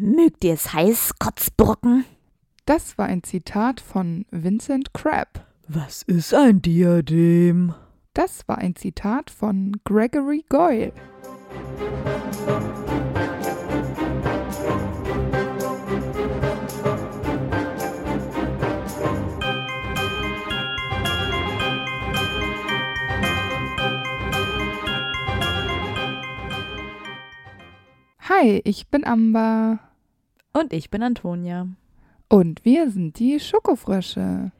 Mögt ihr's heiß, Kotzbrocken? Das war ein Zitat von Vincent Crabbe. Was ist ein Diadem? Das war ein Zitat von Gregory Goyle. Hi, ich bin Amber. Und ich bin Antonia. Und wir sind die Schokofrösche.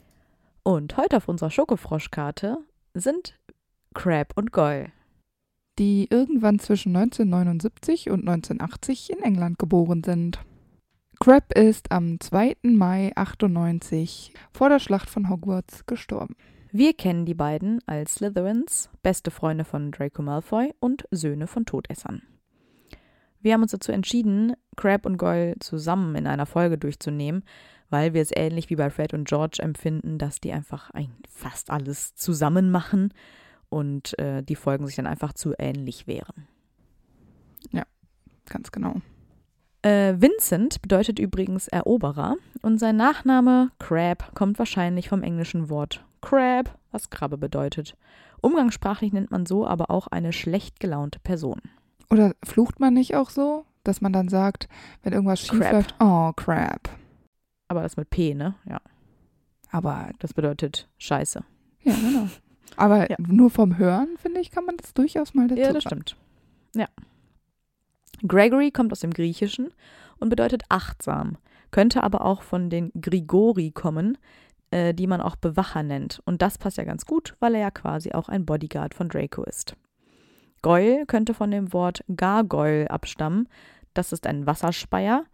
Und heute auf unserer Schokofroschkarte sind Crab und Goyle. Die irgendwann zwischen 1979 und 1980 in England geboren sind. Crab ist am 2. Mai 98 vor der Schlacht von Hogwarts gestorben. Wir kennen die beiden als Slytherins, beste Freunde von Draco Malfoy und Söhne von Todessern. Wir haben uns dazu entschieden, Crab und Goyle zusammen in einer Folge durchzunehmen, weil wir es ähnlich wie bei Fred und George empfinden, dass die einfach fast alles zusammen machen und äh, die Folgen sich dann einfach zu ähnlich wären. Ja, ganz genau. Äh, Vincent bedeutet übrigens Eroberer und sein Nachname Crab kommt wahrscheinlich vom englischen Wort Crab, was Krabbe bedeutet. Umgangssprachlich nennt man so aber auch eine schlecht gelaunte Person. Oder flucht man nicht auch so, dass man dann sagt, wenn irgendwas schief Crap. läuft, oh, crap. Aber das mit P, ne? Ja. Aber, Das bedeutet Scheiße. ja, genau. Aber Ja. nur vom Hören, finde ich, kann man das durchaus mal dazu Ja, das stimmt. Ja. Gregory kommt aus dem Griechischen und bedeutet achtsam, könnte aber auch von den Grigori kommen, äh, die man auch Bewacher nennt. Und das passt ja ganz gut, weil er ja quasi auch ein Bodyguard von Draco ist. Goyle könnte von dem Wort Gargoyle abstammen. Das ist ein Wasserspeier.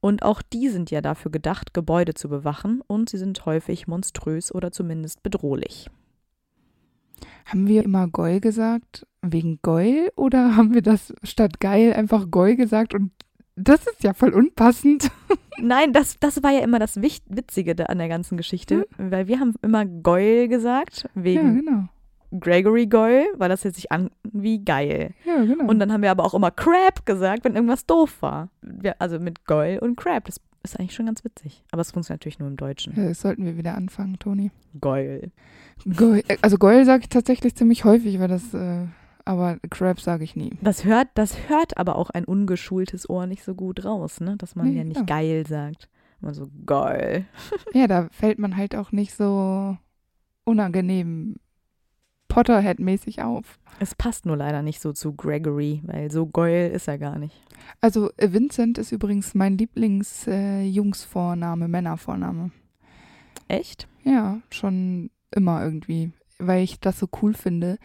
Und auch die sind ja dafür gedacht, Gebäude zu bewachen und sie sind häufig monströs oder zumindest bedrohlich. Haben wir immer Goll gesagt wegen Goll oder haben wir das statt geil einfach Goll gesagt und das ist ja voll unpassend. Nein, das, das war ja immer das Witzige an der ganzen Geschichte, weil wir haben immer Goyle gesagt, Ja, wegen genau. Gregory Goyle, weil das hört sich an wie geil. Ja, genau. Und dann haben wir aber auch immer Crab gesagt, wenn irgendwas doof war. Wir, also mit Goyle und Crab, das ist eigentlich schon ganz witzig. Aber es funktioniert natürlich nur im Deutschen. ja, das sollten wir wieder anfangen, Toni. Goyle. Goll, also Goll sage ich tatsächlich ziemlich häufig, weil das, äh, aber Crab sage ich nie. Das hört, das hört aber auch ein ungeschultes Ohr nicht so gut raus, ne? Dass man Nee, ja nicht klar. geil sagt. Man so geil. Ja, da fällt man halt auch nicht so unangenehm Potterhead-mäßig auf. Es passt nur leider nicht so zu Gregory, weil so geil ist er gar nicht. Also äh, Vincent ist übrigens mein Lieblings-Jungsvorname, Männervorname. Echt? Ja, schon immer irgendwie, weil ich das so cool finde,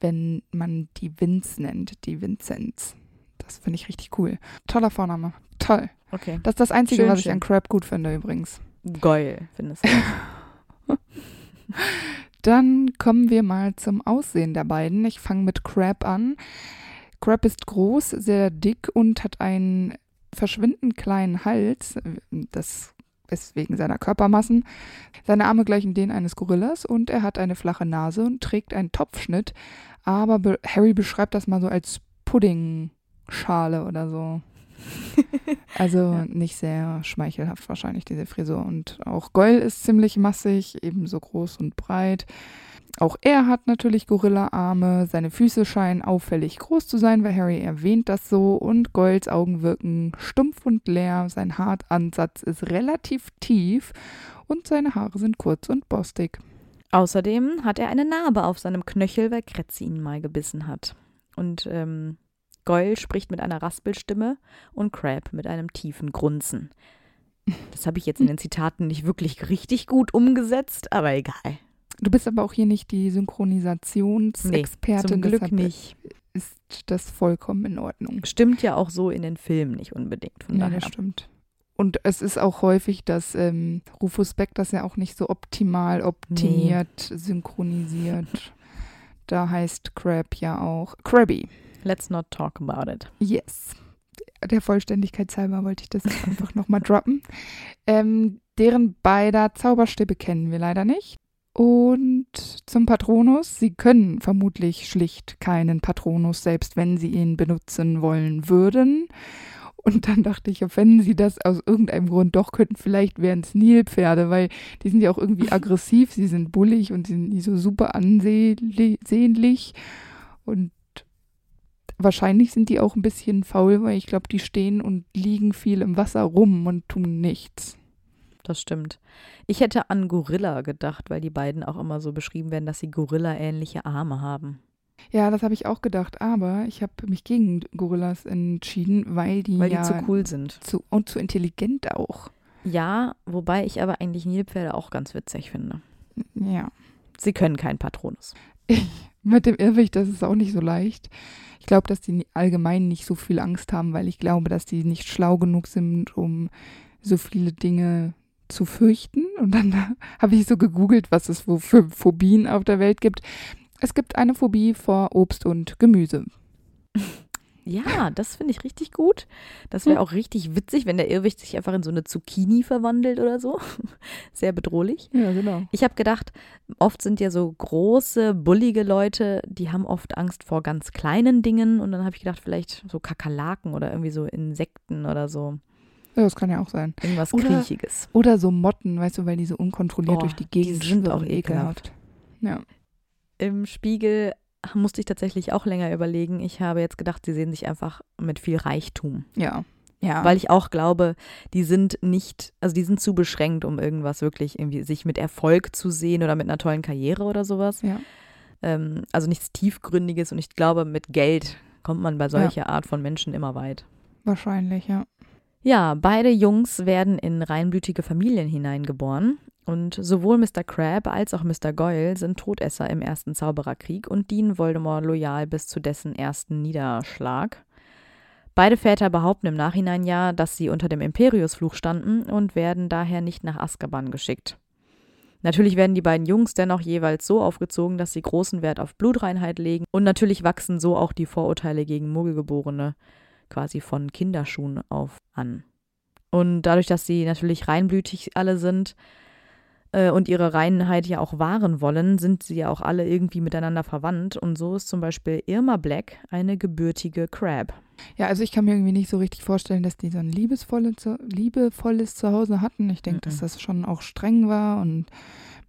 wenn man die Vince nennt, die Vinzenz. Das finde ich richtig cool. Toller Vorname. Toll. Okay. Das ist das Einzige, Schön, was ich schön. an Crab gut finde übrigens. Geil, findest du. Dann kommen wir mal zum Aussehen der beiden. Ich fange mit Crab an. Crab ist groß, sehr dick und hat einen verschwindend kleinen Hals. Das ist wegen seiner Körpermassen. Seine Arme gleichen denen eines Gorillas und er hat eine flache Nase und trägt einen Topfschnitt. Aber be Harry beschreibt das mal so als Puddingschale oder so. Also nicht sehr schmeichelhaft wahrscheinlich diese Frisur. Und auch Goyle ist ziemlich massig, ebenso groß und breit. Auch er hat natürlich Gorilla-Arme. Seine Füße scheinen auffällig groß zu sein, weil Harry erwähnt das so. Und Goyles Augen wirken stumpf und leer. Sein Haaransatz ist relativ tief und seine Haare sind kurz und borstig. Außerdem hat er eine Narbe auf seinem Knöchel, weil Kretzi ihn mal gebissen hat. Und ähm, Goyle spricht mit einer Raspelstimme und Crab mit einem tiefen Grunzen. Das habe ich jetzt in den Zitaten nicht wirklich richtig gut umgesetzt, aber egal. Du bist aber auch hier nicht die Synchronisationsexpertin. Zum Glück nicht. Ist das vollkommen in Ordnung. Stimmt ja auch so in den Filmen nicht unbedingt. Von Ja, daher. das stimmt. Und es ist auch häufig, dass ähm, Rufus Beck das ja auch nicht so optimal optimiert, synchronisiert. Da heißt Crab ja auch Krabby. Let's not talk about it. Yes. Der Vollständigkeit halber wollte ich das einfach nochmal droppen. Ähm, deren beider Zauberstäbe kennen wir leider nicht. Und zum Patronus. Sie können vermutlich schlicht keinen Patronus, selbst wenn sie ihn benutzen wollen würden. Und dann dachte ich, wenn sie das aus irgendeinem Grund doch könnten, vielleicht wären es Nilpferde, weil die sind ja auch irgendwie aggressiv, sie sind bullig und sie sind nicht so super ansehnlich. Und wahrscheinlich sind die auch ein bisschen faul, weil ich glaube, die stehen und liegen viel im Wasser rum und tun nichts. Das stimmt. Ich hätte an Gorilla gedacht, weil die beiden auch immer so beschrieben werden, dass sie Gorilla-ähnliche Arme haben. Ja, das habe ich auch gedacht, aber ich habe mich gegen Gorillas entschieden, weil die Weil ja die zu cool sind. zu, und zu intelligent auch. Ja, wobei ich aber eigentlich Nilpferde auch ganz witzig finde. Ja. Sie können keinen Patronus. Mit dem Irrwicht, das ist auch nicht so leicht. Ich glaube, dass die allgemein nicht so viel Angst haben, weil ich glaube, dass die nicht schlau genug sind, um so viele Dinge zu fürchten. Und dann habe ich so gegoogelt, was es wo für Phobien auf der Welt gibt. Es gibt eine Phobie vor Obst und Gemüse. Ja, das finde ich richtig gut. Das wäre auch richtig witzig, wenn der Irrwicht sich einfach in so eine Zucchini verwandelt oder so. Sehr bedrohlich. Ja, genau. Ich habe gedacht, oft sind ja so große, bullige Leute, die haben oft Angst vor ganz kleinen Dingen. Und dann habe ich gedacht, vielleicht so Kakerlaken oder irgendwie so Insekten oder so. Ja, das kann ja auch sein. Irgendwas Oder- Kriechiges. Oder so Motten, weißt du, weil die so unkontrolliert Oh, durch die die Gegend sind auch schwirren, ekelhaft. Ja. Im Spiegel musste ich tatsächlich auch länger überlegen. Ich habe jetzt gedacht, sie sehen sich einfach mit viel Reichtum. Ja. Ja. Weil ich auch glaube, die sind nicht, also die sind zu beschränkt, um irgendwas wirklich irgendwie sich mit Erfolg zu sehen oder mit einer tollen Karriere oder sowas. ja. Ähm, also nichts Tiefgründiges und ich glaube, mit Geld kommt man bei solcher Art von Menschen immer weit. Wahrscheinlich, ja. Ja, beide Jungs werden in reinblütige Familien hineingeboren. Und sowohl Mr. Crab als auch Mr. Goyle sind Todesser im ersten Zaubererkrieg und dienen Voldemort loyal bis zu dessen ersten Niederschlag. Beide Väter behaupten im Nachhinein ja, dass sie unter dem Imperiusfluch standen und werden daher nicht nach Azkaban geschickt. Natürlich werden die beiden Jungs dennoch jeweils so aufgezogen, dass sie großen Wert auf Blutreinheit legen und natürlich wachsen so auch die Vorurteile gegen Muggelgeborene quasi von Kinderschuhen auf an. Und dadurch, dass sie natürlich reinblütig alle sind äh, und ihre Reinheit ja auch wahren wollen, sind sie ja auch alle irgendwie miteinander verwandt. Und so ist zum Beispiel Irma Black eine gebürtige Crab. Ja, also ich kann mir irgendwie nicht so richtig vorstellen, dass die so ein liebesvolle, zu- liebevolles Zuhause hatten. Ich denke, dass Mhm. das schon auch streng war und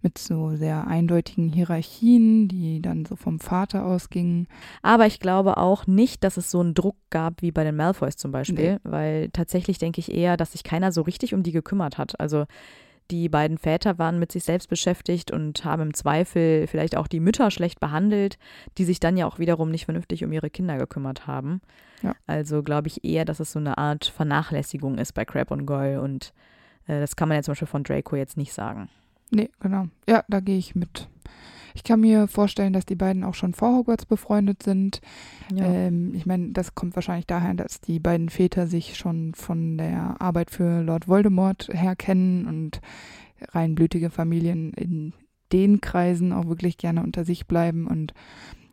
mit so sehr eindeutigen Hierarchien, die dann so vom Vater ausgingen. Aber ich glaube auch nicht, dass es so einen Druck gab wie bei den Malfoys zum Beispiel, weil tatsächlich denke ich eher, dass sich keiner so richtig um die gekümmert hat. Also die beiden Väter waren mit sich selbst beschäftigt und haben im Zweifel vielleicht auch die Mütter schlecht behandelt, die sich dann ja auch wiederum nicht vernünftig um ihre Kinder gekümmert haben. Ja. Also glaube ich eher, dass es so eine Art Vernachlässigung ist bei Crab und Goyle und äh, das kann man ja zum Beispiel von Draco jetzt nicht sagen. Nee, genau. Ja, da gehe ich mit. Ich kann mir vorstellen, dass die beiden auch schon vor Hogwarts befreundet sind. Ähm, ich meine, das kommt wahrscheinlich daher, dass die beiden Väter sich schon von der Arbeit für Lord Voldemort her kennen und reinblütige Familien in den Kreisen auch wirklich gerne unter sich bleiben. Und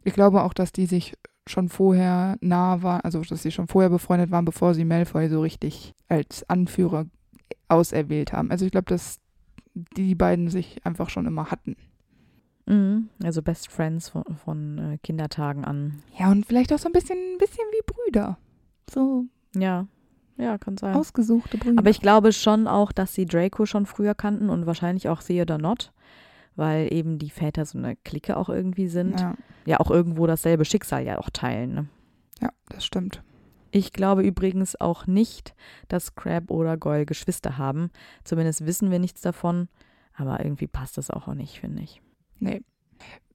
ich glaube auch, dass die sich schon vorher nah waren, also dass sie schon vorher befreundet waren, bevor sie Malfoy so richtig als Anführer auserwählt haben. Also ich glaube, dass die beiden sich einfach schon immer hatten. Mhm. Also Best Friends von, von äh, Kindertagen an. Ja, und vielleicht auch so ein bisschen, ein bisschen wie Brüder. So Ja, ja, kann sein. ausgesuchte Brüder. Aber ich glaube schon auch, dass sie Draco schon früher kannten und wahrscheinlich auch Theodore Not, weil eben die Väter so eine Clique auch irgendwie sind. Ja, ja, auch irgendwo dasselbe Schicksal ja auch teilen. Ne? ja, das stimmt. Ich glaube übrigens auch nicht, dass Crab oder Goyle Geschwister haben. Zumindest wissen wir nichts davon. Aber irgendwie passt das auch nicht, finde ich. Nee.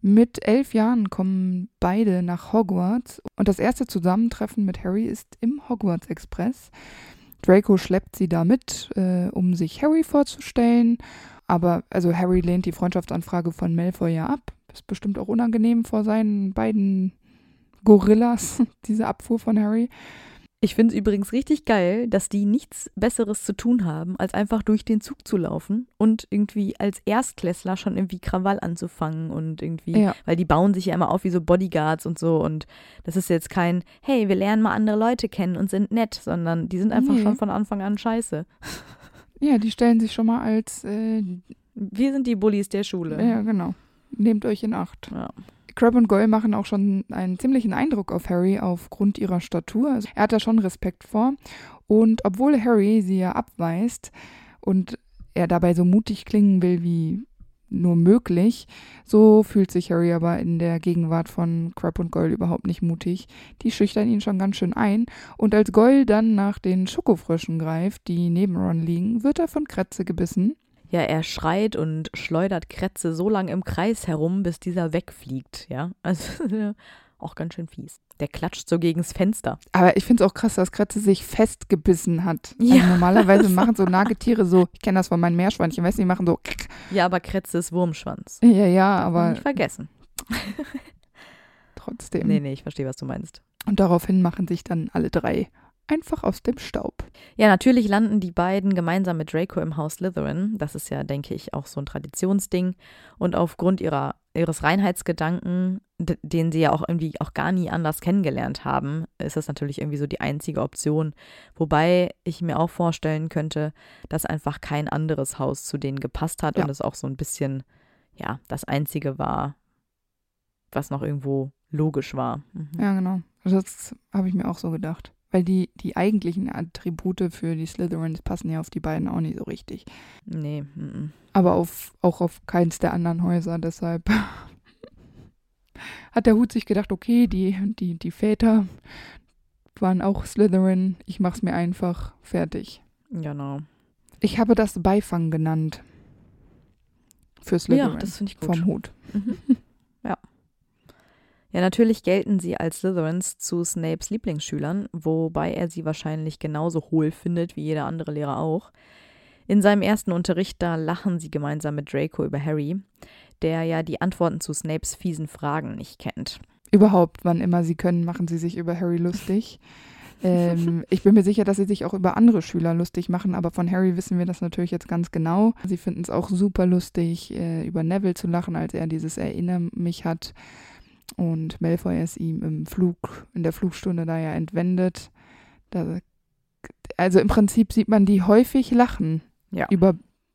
Mit elf Jahren kommen beide nach Hogwarts und das erste Zusammentreffen mit Harry ist im Hogwarts Express. Draco schleppt sie da mit, äh, um sich Harry vorzustellen. Aber also Harry lehnt die Freundschaftsanfrage von Malfoy ja ab. Ist bestimmt auch unangenehm vor seinen beiden Gorillas, diese Abfuhr von Harry. Ich finde es übrigens richtig geil, dass die nichts Besseres zu tun haben, als einfach durch den Zug zu laufen und irgendwie als Erstklässler schon irgendwie Krawall anzufangen und irgendwie, Ja. weil die bauen sich ja immer auf wie so Bodyguards und so und das ist jetzt kein, hey, wir lernen mal andere Leute kennen und sind nett, sondern die sind einfach Nee. schon von Anfang an scheiße. Ja, die stellen sich schon mal als, äh, Wir sind die Bullies der Schule. ja, genau. Nehmt euch in Acht. Ja. Crab und Goyle machen auch schon einen ziemlichen Eindruck auf Harry aufgrund ihrer Statur. Also er hat da schon Respekt vor. Und obwohl Harry sie ja abweist und er dabei so mutig klingen will wie nur möglich, so fühlt sich Harry aber in der Gegenwart von Crab und Goyle überhaupt nicht mutig. Die schüchtern ihn schon ganz schön ein. Und als Goyle dann nach den Schokofröschen greift, die neben Ron liegen, wird er von Kretze gebissen. Ja, er schreit und schleudert Kretze so lang im Kreis herum, bis dieser wegfliegt, ja. Also auch ganz schön fies. Der klatscht so gegens Fenster. Aber ich finde es auch krass, dass Kretze sich festgebissen hat. Ja. Also normalerweise machen so Nagetiere so, ich kenne das von meinen Meerschweinchen, weißt du, die machen so, Ja, aber Kretze ist Wurmschwanz. ja, ja, aber Nicht vergessen. trotzdem. Nee, nee, ich verstehe, was du meinst. Und daraufhin machen sich dann alle drei einfach aus dem Staub. Ja, natürlich landen die beiden gemeinsam mit Draco im Haus Slytherin. Das ist ja, denke ich, auch so ein Traditionsding. Und aufgrund ihrer, ihres Reinheitsgedanken, den sie ja auch irgendwie auch gar nie anders kennengelernt haben, ist das natürlich irgendwie so die einzige Option. Wobei ich mir auch vorstellen könnte, dass einfach kein anderes Haus zu denen gepasst hat Ja. und es auch so ein bisschen, ja, das einzige war, was noch irgendwo logisch war. Mhm. Ja, genau. Also Das habe ich mir auch so gedacht. Weil die, die eigentlichen Attribute für die Slytherins passen ja auf die beiden auch nicht so richtig. Nee, mhm. Aber auf, auch auf keins der anderen Häuser. Deshalb hat der Hut sich gedacht, okay, die, die, die Väter waren auch Slytherin. Ich mach's mir einfach. Fertig. genau. Ich habe das Beifang genannt. Für Slytherin. Ja, das finde ich gut. vom Hut. Mhm. Ja. Natürlich gelten sie als Slytherins zu Snapes Lieblingsschülern, wobei er sie wahrscheinlich genauso hohl findet wie jeder andere Lehrer auch. In seinem ersten Unterricht, da lachen sie gemeinsam mit Draco über Harry, der ja die Antworten zu Snapes fiesen Fragen nicht kennt. Überhaupt, wann immer sie können, machen sie sich über Harry lustig. ähm, ich bin mir sicher, dass sie sich auch über andere Schüler lustig machen, aber von Harry wissen wir das natürlich jetzt ganz genau. Sie finden es auch super lustig, äh, über Neville zu lachen, als er dieses Erinner mich hat und Malfoy es ihm im Flug, in der Flugstunde da ja entwendet. Da, also im Prinzip sieht man die häufig lachen Ja. über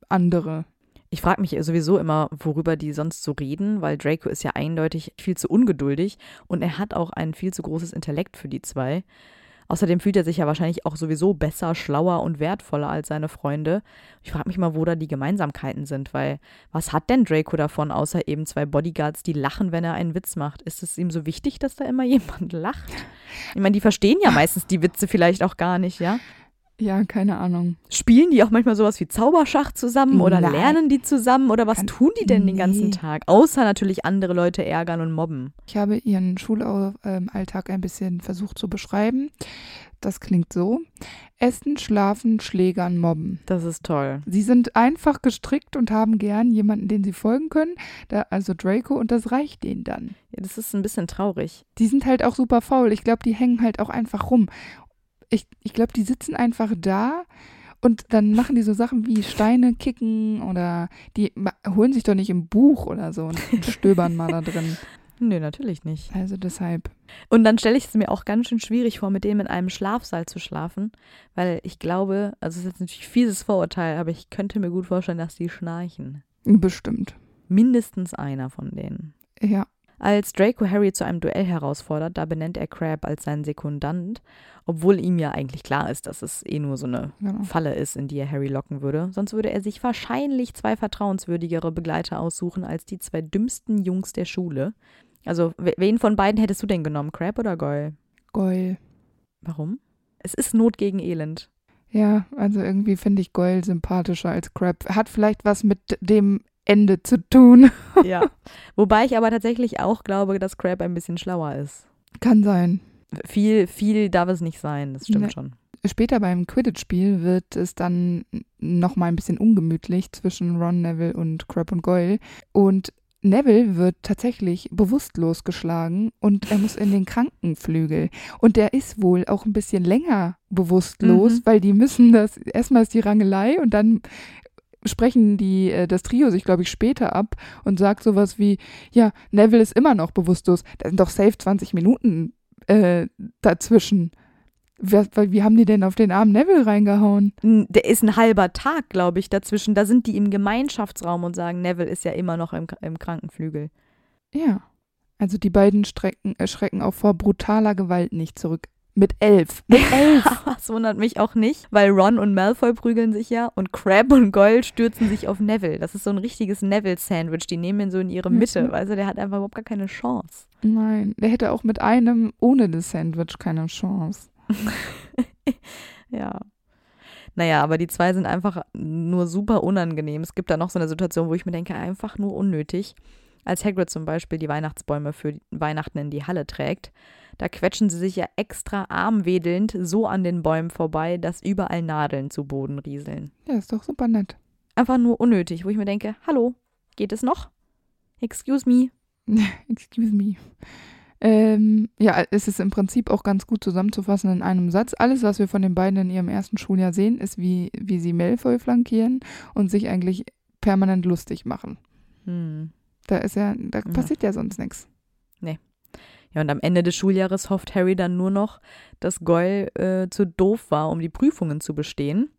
andere. Ich frage mich sowieso immer, worüber die sonst so reden, weil Draco ist ja eindeutig viel zu ungeduldig und er hat auch ein viel zu großes Intellekt für die zwei. Außerdem fühlt er sich ja wahrscheinlich auch sowieso besser, schlauer und wertvoller als seine Freunde. Ich frage mich mal, wo da die Gemeinsamkeiten sind, weil was hat denn Draco davon, außer eben zwei Bodyguards, die lachen, wenn er einen Witz macht? Ist es ihm so wichtig, dass da immer jemand lacht? Ich meine, die verstehen ja meistens die Witze vielleicht auch gar nicht, ja? Ja, keine Ahnung. Spielen die auch manchmal sowas wie Zauberschach zusammen oder Nein. lernen die zusammen oder was Kann- tun die denn den ganzen Nee. Tag? Außer natürlich andere Leute ärgern und mobben. Ich habe ihren Schulalltag ein bisschen versucht zu beschreiben. Das klingt so. Essen, schlafen, schlägern, mobben. Das ist toll. Sie sind einfach gestrickt und haben gern jemanden, den sie folgen können. Da, also Draco und das reicht denen dann. Ja, das ist ein bisschen traurig. Die sind halt auch super faul. Ich glaube, die hängen halt auch einfach rum. Ich, ich glaube, die sitzen einfach da und dann machen die so Sachen wie Steine kicken oder die holen sich doch nicht im Buch oder so und stöbern mal da drin. Nö, natürlich nicht. Also deshalb. Und dann stelle ich es mir auch ganz schön schwierig vor, mit denen in einem Schlafsaal zu schlafen, weil ich glaube, also es ist jetzt natürlich ein fieses Vorurteil, aber ich könnte mir gut vorstellen, dass die schnarchen. Bestimmt. Mindestens einer von denen. Ja. Als Draco Harry zu einem Duell herausfordert, da benennt er Crab als seinen Sekundant, obwohl ihm ja eigentlich klar ist, dass es eh nur so eine Genau. Falle ist, in die er Harry locken würde. Sonst würde er sich wahrscheinlich zwei vertrauenswürdigere Begleiter aussuchen als die zwei dümmsten Jungs der Schule. Also, we- wen von beiden hättest du denn genommen, Crab oder Goyle? Goyle. Warum? Es ist Not gegen Elend. Ja, also irgendwie finde ich Goyle sympathischer als Crab. Hat vielleicht was mit dem Ende zu tun. Ja. Wobei ich aber tatsächlich auch glaube, dass Crab ein bisschen schlauer ist. Kann sein. Viel, viel darf es nicht sein, das stimmt Nee. schon. Später beim Quidditch-Spiel wird es dann noch mal ein bisschen ungemütlich zwischen Ron, Neville und Crab und Goyle. Und Neville wird tatsächlich bewusstlos geschlagen und er muss in den Krankenflügel. Und der ist wohl auch ein bisschen länger bewusstlos, Mhm. weil die müssen das, erstmal ist die Rangelei und dann sprechen die, äh, das Trio sich, glaube ich, später ab und sagt sowas wie, ja, Neville ist immer noch bewusstlos. Da sind doch safe 20 Minuten äh, dazwischen. Wer, wie haben die denn auf den armen Neville reingehauen? Der ist ein halber Tag, glaube ich, dazwischen. Da sind die im Gemeinschaftsraum und sagen, Neville ist ja immer noch im, im Krankenflügel. Ja. Also die beiden strecken, äh, schrecken auch vor brutaler Gewalt nicht zurück. Mit elf. Mit elf. das wundert mich auch nicht, weil Ron und Malfoy prügeln sich ja und Crab und Goyle stürzen sich auf Neville. Das ist so ein richtiges Neville-Sandwich. Die nehmen ihn so in ihre Mitte. Mhm. Also der hat einfach überhaupt gar keine Chance. Nein, der hätte auch mit einem ohne das Sandwich keine Chance. Ja. Naja, aber die zwei sind einfach nur super unangenehm. Es gibt da noch so eine Situation, wo ich mir denke, einfach nur unnötig. Als Hagrid zum Beispiel die Weihnachtsbäume für Weihnachten in die Halle trägt, da quetschen sie sich ja extra armwedelnd so an den Bäumen vorbei, dass überall Nadeln zu Boden rieseln. Ja, ist doch super nett. Einfach nur unnötig, wo ich mir denke, hallo, geht es noch? Excuse me. Excuse me. Ähm, ja, es ist im Prinzip auch ganz gut zusammenzufassen in einem Satz. Alles, was wir von den beiden in ihrem ersten Schuljahr sehen, ist, wie, wie sie Malfoy flankieren und sich eigentlich permanent lustig machen. Hm. Da ist ja, da Ja. passiert ja sonst nichts. Ja, und am Ende des Schuljahres hofft Harry dann nur noch, dass Goyle äh, zu doof war, um die Prüfungen zu bestehen.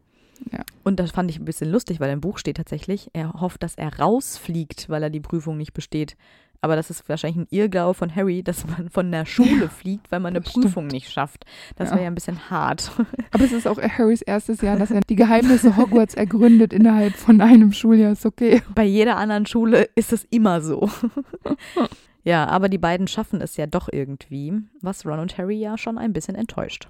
Ja. Und das fand ich ein bisschen lustig, weil im Buch steht tatsächlich, er hofft, dass er rausfliegt, weil er die Prüfung nicht besteht. Aber das ist wahrscheinlich ein Irrglaube von Harry, dass man von der Schule fliegt, weil man eine das stimmt. Prüfung nicht schafft. Das Ja. wäre ja ein bisschen hart. Aber es ist auch Harrys erstes Jahr, dass er die Geheimnisse Hogwarts ergründet innerhalb von einem Schuljahr. Ist okay. Bei jeder anderen Schule ist es immer so. ja, aber die beiden schaffen es ja doch irgendwie, was Ron und Harry ja schon ein bisschen enttäuscht.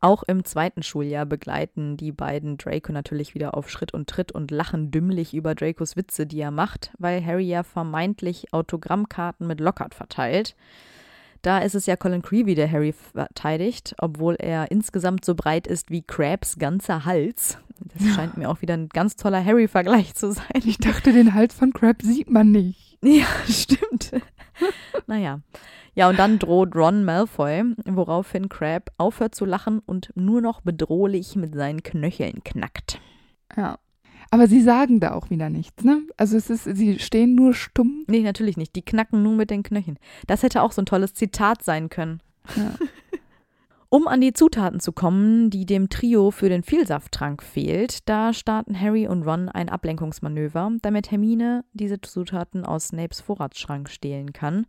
Auch im zweiten Schuljahr begleiten die beiden Draco natürlich wieder auf Schritt und Tritt und lachen dümmlich über Dracos Witze, die er macht, weil Harry ja vermeintlich Autogrammkarten mit Lockhart verteilt. Da ist es ja Colin Creevy, der Harry verteidigt, obwohl er insgesamt so breit ist wie Crabs ganzer Hals. Das scheint mir auch wieder ein ganz toller Harry-Vergleich zu sein. Ich dachte, den Hals von Crab sieht man nicht. Ja, stimmt. naja. Ja, und dann droht Ron Malfoy, woraufhin Crab aufhört zu lachen und nur noch bedrohlich mit seinen Knöcheln knackt. Ja. Aber sie sagen da auch wieder nichts, ne? Also es ist, sie stehen nur stumm. Nee, natürlich nicht. Die knacken nur mit den Knöcheln. Das hätte auch so ein tolles Zitat sein können. Ja. Um an die Zutaten zu kommen, die dem Trio für den Vielsafttrank fehlt, da starten Harry und Ron ein Ablenkungsmanöver, damit Hermine diese Zutaten aus Snapes Vorratsschrank stehlen kann.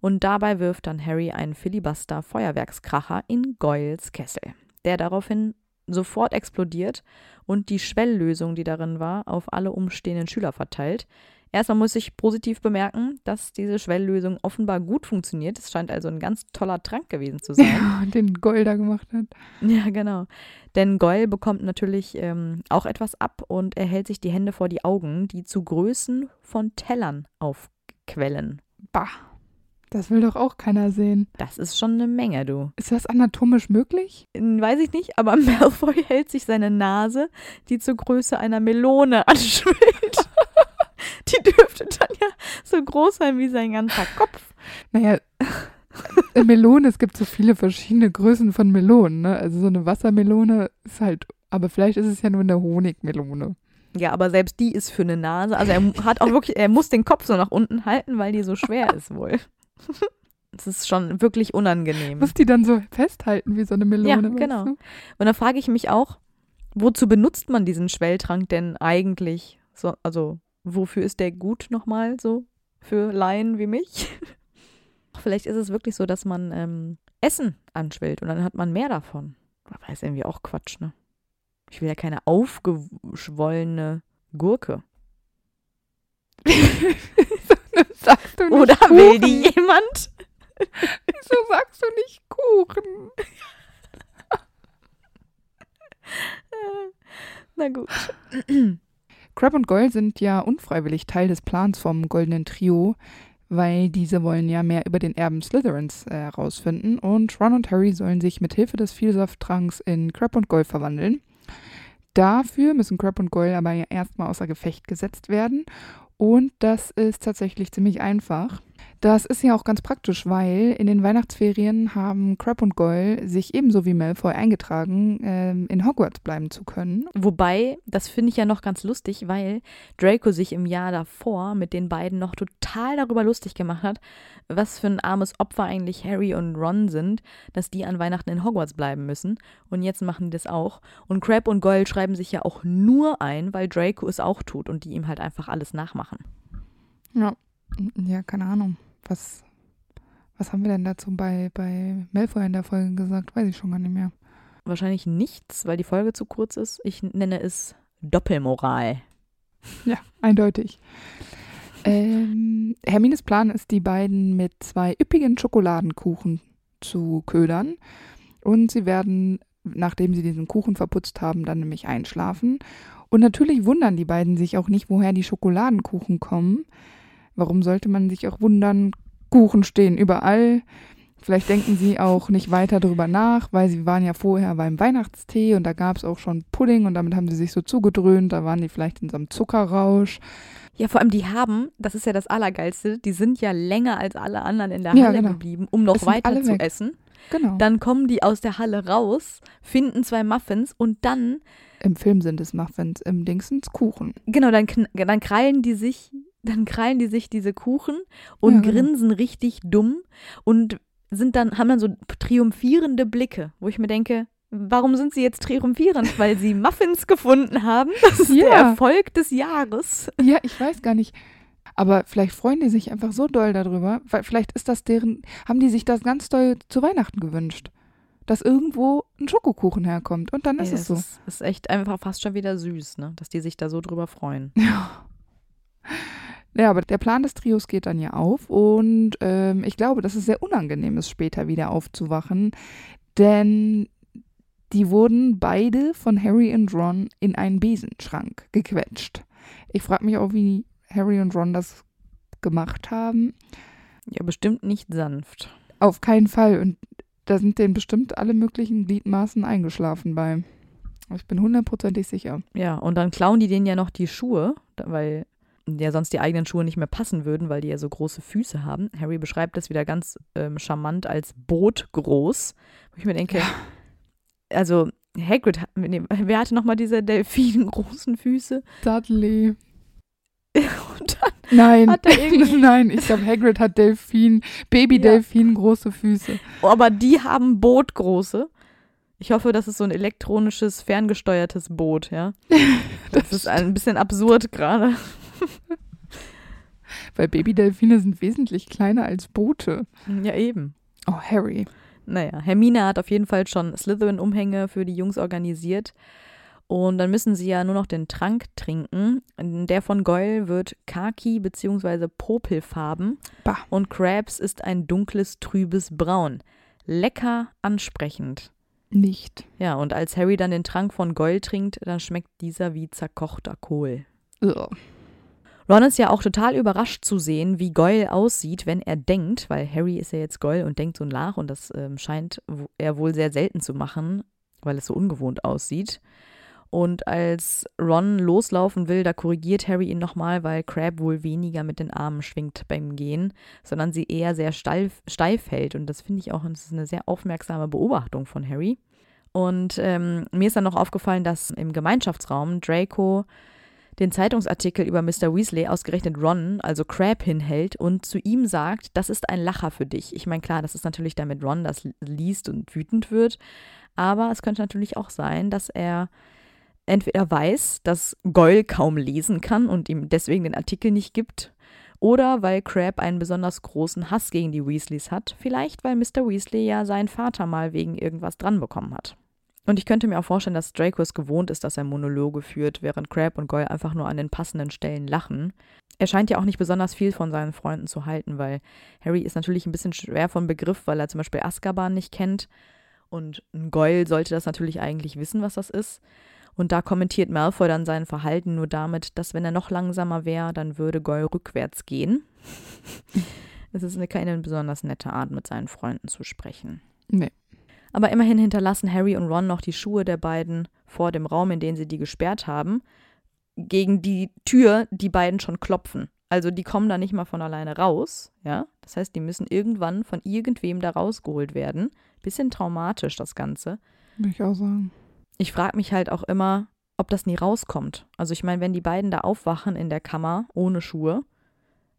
Und dabei wirft dann Harry einen Filibuster-Feuerwerkskracher in Goyles Kessel, der daraufhin sofort explodiert und die Schwelllösung, die darin war, auf alle umstehenden Schüler verteilt. Erstmal muss ich positiv bemerken, dass diese Schwelllösung offenbar gut funktioniert. Es scheint also ein ganz toller Trank gewesen zu sein. Ja, den Golda gemacht hat. Ja, genau. Denn Goyle bekommt natürlich ähm, auch etwas ab und er hält sich die Hände vor die Augen, die zu Größen von Tellern aufquellen. Bah. Das will doch auch keiner sehen. Das ist schon eine Menge, du. Ist das anatomisch möglich? Hm, Weiß ich nicht, aber Malfoy hält sich seine Nase, die zur Größe einer Melone anschwillt. die dürfte dann ja so groß sein wie sein ganzer Kopf. Naja, äh, Melone, es gibt so viele verschiedene Größen von Melonen, ne? Also so eine Wassermelone ist halt, aber vielleicht ist es ja nur eine Honigmelone. Ja, aber selbst die ist für eine Nase. Also er hat auch wirklich, er muss den Kopf so nach unten halten, weil die so schwer ist wohl. Das ist schon wirklich unangenehm. Muss die dann so festhalten wie so eine Melone. Ja, genau. du? Und da frage ich mich auch, wozu benutzt man diesen Schwelltrank denn eigentlich? So, also, wofür ist der gut nochmal so für Laien wie mich? Vielleicht ist es wirklich so, dass man ähm, Essen anschwillt und dann hat man mehr davon. Aber ist irgendwie auch Quatsch, ne? Ich will ja keine aufgeschwollene Gurke. Sagst du nicht Oder Kuchen? will die jemand? Wieso sagst du nicht Kuchen? Na gut. Crab und Goyle sind ja unfreiwillig Teil des Plans vom Goldenen Trio, weil diese wollen ja mehr über den Erben Slytherins äh, herausfinden und Ron und Harry sollen sich mit Hilfe des Vielsafttranks in Crab und Goyle verwandeln. Dafür müssen Crab und Goyle aber ja erstmal außer Gefecht gesetzt werden und das ist tatsächlich ziemlich einfach. Das ist ja auch ganz praktisch, weil in den Weihnachtsferien haben Crab und Goyle sich ebenso wie Malfoy eingetragen, ähm, in Hogwarts bleiben zu können. Wobei, das finde ich ja noch ganz lustig, weil Draco sich im Jahr davor mit den beiden noch total darüber lustig gemacht hat, was für ein armes Opfer eigentlich Harry und Ron sind, dass die an Weihnachten in Hogwarts bleiben müssen. Und jetzt machen die das auch. Und Crab und Goyle schreiben sich ja auch nur ein, weil Draco es auch tut und die ihm halt einfach alles nachmachen. Ja. Ja, keine Ahnung. Was. Was haben wir denn dazu bei, bei Malfoy in der Folge gesagt? Weiß ich schon gar nicht mehr. Wahrscheinlich nichts, weil die Folge zu kurz ist. Ich nenne es Doppelmoral. Ja, eindeutig. Ähm, Hermines Plan ist, die beiden mit zwei üppigen Schokoladenkuchen zu ködern. Und sie werden, nachdem sie diesen Kuchen verputzt haben, dann nämlich einschlafen. Und natürlich wundern die beiden sich auch nicht, woher die Schokoladenkuchen kommen. Warum sollte man sich auch wundern? Kuchen stehen überall. Vielleicht denken sie auch nicht weiter darüber nach, weil sie waren ja vorher beim Weihnachtstee und da gab es auch schon Pudding und damit haben sie sich so zugedröhnt. Da waren die vielleicht in so einem Zuckerrausch. Ja, vor allem die haben, das ist ja das Allergeilste, die sind ja länger als alle anderen in der Ja, Halle genau. geblieben, um noch Es weiter zu weg. essen. Genau. Dann kommen die aus der Halle raus, finden zwei Muffins und dann, Im Film sind es Muffins, im Dingsens Kuchen. genau, dann, dann krallen die sich, dann krallen die sich diese Kuchen und Ja, genau. grinsen richtig dumm und sind dann, haben dann so triumphierende Blicke, wo ich mir denke, warum sind sie jetzt triumphierend? Weil sie Muffins gefunden haben. Das ist der Ja. Erfolg des Jahres. Ja, ich weiß gar nicht. Aber vielleicht freuen die sich einfach so doll darüber, weil vielleicht ist das deren, haben die sich das ganz doll zu Weihnachten gewünscht. Dass irgendwo ein Schokokuchen herkommt und dann ist Ey, es das so. Ist, ist echt einfach fast schon wieder süß, ne? dass die sich da so drüber freuen. Ja. Ja, aber der Plan des Trios geht dann ja auf und ähm, ich glaube, dass es sehr unangenehm ist, später wieder aufzuwachen, denn die wurden beide von Harry und Ron in einen Besenschrank gequetscht. Ich frage mich auch, wie Harry und Ron das gemacht haben. Ja, bestimmt nicht sanft. Auf keinen Fall. Und da sind denen bestimmt alle möglichen Gliedmaßen eingeschlafen bei. Ich bin hundertprozentig sicher. Ja, und dann klauen die denen ja noch die Schuhe, weil ja sonst die eigenen Schuhe nicht mehr passen würden, weil die ja so große Füße haben. Harry beschreibt das wieder ganz ähm, charmant als Boot groß. Wo ich mir denke, also Hagrid, nee, wer hatte nochmal diese Delfin großen Füße? Dudley. Und dann Nein. Hat er irgendwie- Nein, ich glaube, Hagrid hat Delfin, Baby-Delfin, große Füße. Oh, aber die haben Bootgroße. Ich hoffe, das ist so ein elektronisches, ferngesteuertes Boot, ja. Das ist ein bisschen absurd gerade. Weil Baby-Delfine sind wesentlich kleiner als Boote. Ja, eben. Oh, Harry. Naja, Hermine hat auf jeden Fall schon Slytherin-Umhänge für die Jungs organisiert. Und dann müssen sie ja nur noch den Trank trinken. Der von Goyle wird Khaki bzw. Popelfarben Bah. und Krabs ist ein dunkles, trübes Braun. Lecker ansprechend. Nicht. Ja, und als Harry dann den Trank von Goyle trinkt, dann schmeckt dieser wie zerkochter Kohl. Ugh. Ron ist ja auch total überrascht zu sehen, wie Goyle aussieht, wenn er denkt, weil Harry ist ja jetzt Goyle und denkt so nach und das ähm, scheint er wohl sehr selten zu machen, weil es so ungewohnt aussieht. Und als Ron loslaufen will, da korrigiert Harry ihn nochmal, weil Crab wohl weniger mit den Armen schwingt beim Gehen, sondern sie eher sehr steif, steif hält. Und das finde ich auch das ist eine sehr aufmerksame Beobachtung von Harry. Und ähm, mir ist dann noch aufgefallen, dass im Gemeinschaftsraum Draco den Zeitungsartikel über Mr. Weasley ausgerechnet Ron, also Crab, hinhält und zu ihm sagt, das ist ein Lacher für dich. Ich meine, klar, das ist natürlich damit Ron das liest und wütend wird, aber es könnte natürlich auch sein, dass er entweder weiß, dass Goyle kaum lesen kann und ihm deswegen den Artikel nicht gibt, oder weil Crab einen besonders großen Hass gegen die Weasleys hat, vielleicht weil Mr. Weasley ja seinen Vater mal wegen irgendwas dran bekommen hat. Und ich könnte mir auch vorstellen, dass Draco es gewohnt ist, dass er Monologe führt, während Crab und Goyle einfach nur an den passenden Stellen lachen. Er scheint ja auch nicht besonders viel von seinen Freunden zu halten, weil Harry ist natürlich ein bisschen schwer von Begriff, weil er zum Beispiel Azkaban nicht kennt. Und ein Goyle sollte das natürlich eigentlich wissen, was das ist. Und da kommentiert Malfoy dann sein Verhalten nur damit, dass wenn er noch langsamer wäre, dann würde Goyle rückwärts gehen. es ist eine, keine besonders nette Art, mit seinen Freunden zu sprechen. Nee. Aber immerhin hinterlassen Harry und Ron noch die Schuhe der beiden vor dem Raum, in den sie die gesperrt haben, gegen die Tür, die beiden schon klopfen. Also die kommen da nicht mal von alleine raus, ja. Das heißt, die müssen irgendwann von irgendwem da rausgeholt werden. Bisschen traumatisch das Ganze. Würde ich auch sagen. Ich frage mich halt auch immer, ob das nie rauskommt. Also ich meine, wenn die beiden da aufwachen in der Kammer ohne Schuhe,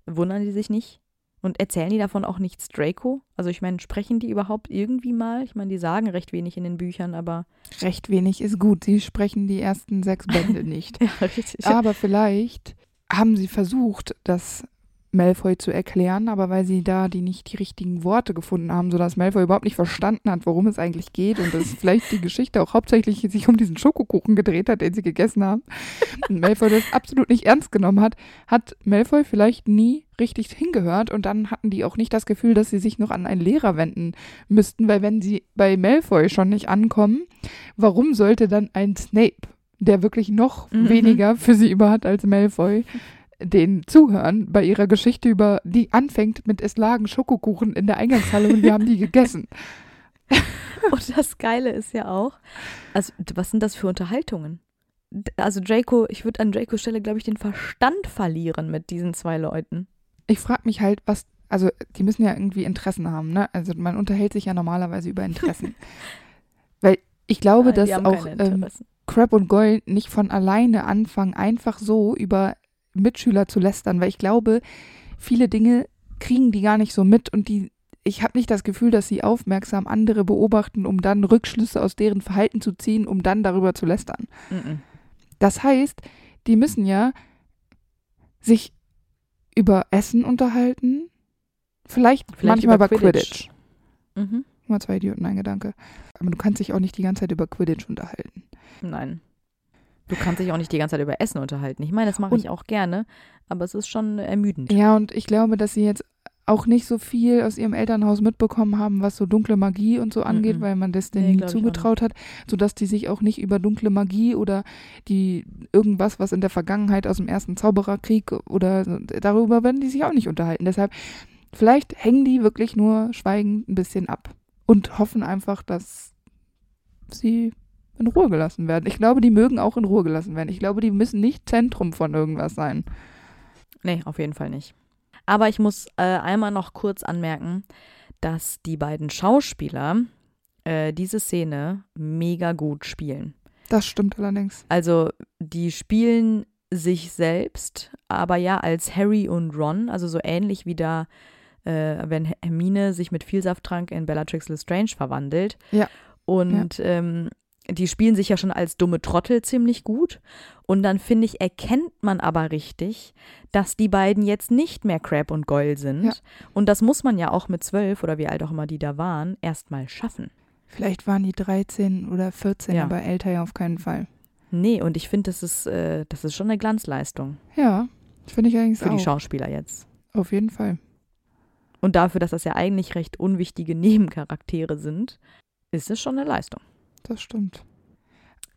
wundern die sich nicht? Und erzählen die davon auch nichts Draco? Also ich meine, sprechen die überhaupt irgendwie mal? Ich meine, die sagen recht wenig in den Büchern, aber Recht wenig ist gut. Sie sprechen die ersten sechs Bände nicht. ja, richtig. Aber vielleicht haben sie versucht, das Malfoy zu erklären, aber weil sie da die nicht die richtigen Worte gefunden haben, sodass Malfoy überhaupt nicht verstanden hat, worum es eigentlich geht und dass vielleicht die Geschichte auch hauptsächlich sich um diesen Schokokuchen gedreht hat, den sie gegessen haben. Und Malfoy das absolut nicht ernst genommen hat, hat Malfoy vielleicht nie richtig hingehört und dann hatten die auch nicht das Gefühl, dass sie sich noch an einen Lehrer wenden müssten, weil wenn sie bei Malfoy schon nicht ankommen, warum sollte dann ein Snape, der wirklich noch Mhm. weniger für sie über hat als Malfoy, den zuhören bei ihrer Geschichte über, die anfängt mit es lagen Schokokuchen in der Eingangshalle und wir haben die gegessen. Und das Geile ist ja auch, also was sind das für Unterhaltungen? Also Draco, ich würde an Dracos Stelle, glaube ich, den Verstand verlieren mit diesen zwei Leuten. Ich frage mich halt, was, also die müssen ja irgendwie Interessen haben, ne? Also man unterhält sich ja normalerweise über Interessen. Weil ich glaube, Nein, dass auch ähm. Crab und Goyle nicht von alleine anfangen, einfach so über Mitschüler zu lästern, weil ich glaube, viele Dinge kriegen die gar nicht so mit und die, ich habe nicht das Gefühl, dass sie aufmerksam andere beobachten, um dann Rückschlüsse aus deren Verhalten zu ziehen, um dann darüber zu lästern. Mhm. Das heißt, die müssen ja sich über Essen unterhalten, vielleicht, Vielleicht manchmal über über Quidditch. Quidditch. Mhm. Mal zwei Idioten, ein Gedanke. Aber du kannst dich auch nicht die ganze Zeit über Quidditch unterhalten. Nein. Du kannst dich auch nicht die ganze Zeit über Essen unterhalten. Ich meine, das mache ich auch gerne, aber es ist schon ermüdend. Ja, und ich glaube, dass sie jetzt auch nicht so viel aus ihrem Elternhaus mitbekommen haben, was so dunkle Magie und so angeht, Mhm. weil man das Nee, denen nie ich auch zugetraut hat, sodass die sich auch nicht über dunkle Magie oder die irgendwas, was in der Vergangenheit aus dem ersten Zaubererkrieg oder darüber werden die sich auch nicht unterhalten. Deshalb, vielleicht hängen die wirklich nur schweigend ein bisschen ab und hoffen einfach, dass sie in Ruhe gelassen werden. Ich glaube, die mögen auch in Ruhe gelassen werden. Ich glaube, die müssen nicht Zentrum von irgendwas sein. Nee, auf jeden Fall nicht. Aber ich muss äh, einmal noch kurz anmerken, dass die beiden Schauspieler äh, diese Szene mega gut spielen. Das stimmt allerdings. Also die spielen sich selbst, aber ja als Harry und Ron, also so ähnlich wie da, äh, wenn Hermine sich mit Vielsafttrank in Bellatrix Lestrange verwandelt. Ja. Und Ähm, die spielen sich ja schon als dumme Trottel ziemlich gut. Und dann finde ich, erkennt man aber richtig, dass die beiden jetzt nicht mehr Crab und Goyle sind. Ja. Und das muss man ja auch mit zwölf oder wie alt auch immer die da waren, erstmal schaffen. Vielleicht waren die 13 oder 14, Ja. aber älter ja auf keinen Fall. Nee, und ich finde, das ist, äh, das ist schon eine Glanzleistung Ja, finde ich eigentlich für die auch. Schauspieler jetzt. Auf jeden Fall. Und dafür, dass das ja eigentlich recht unwichtige Nebencharaktere sind, ist es schon eine Leistung. Das stimmt.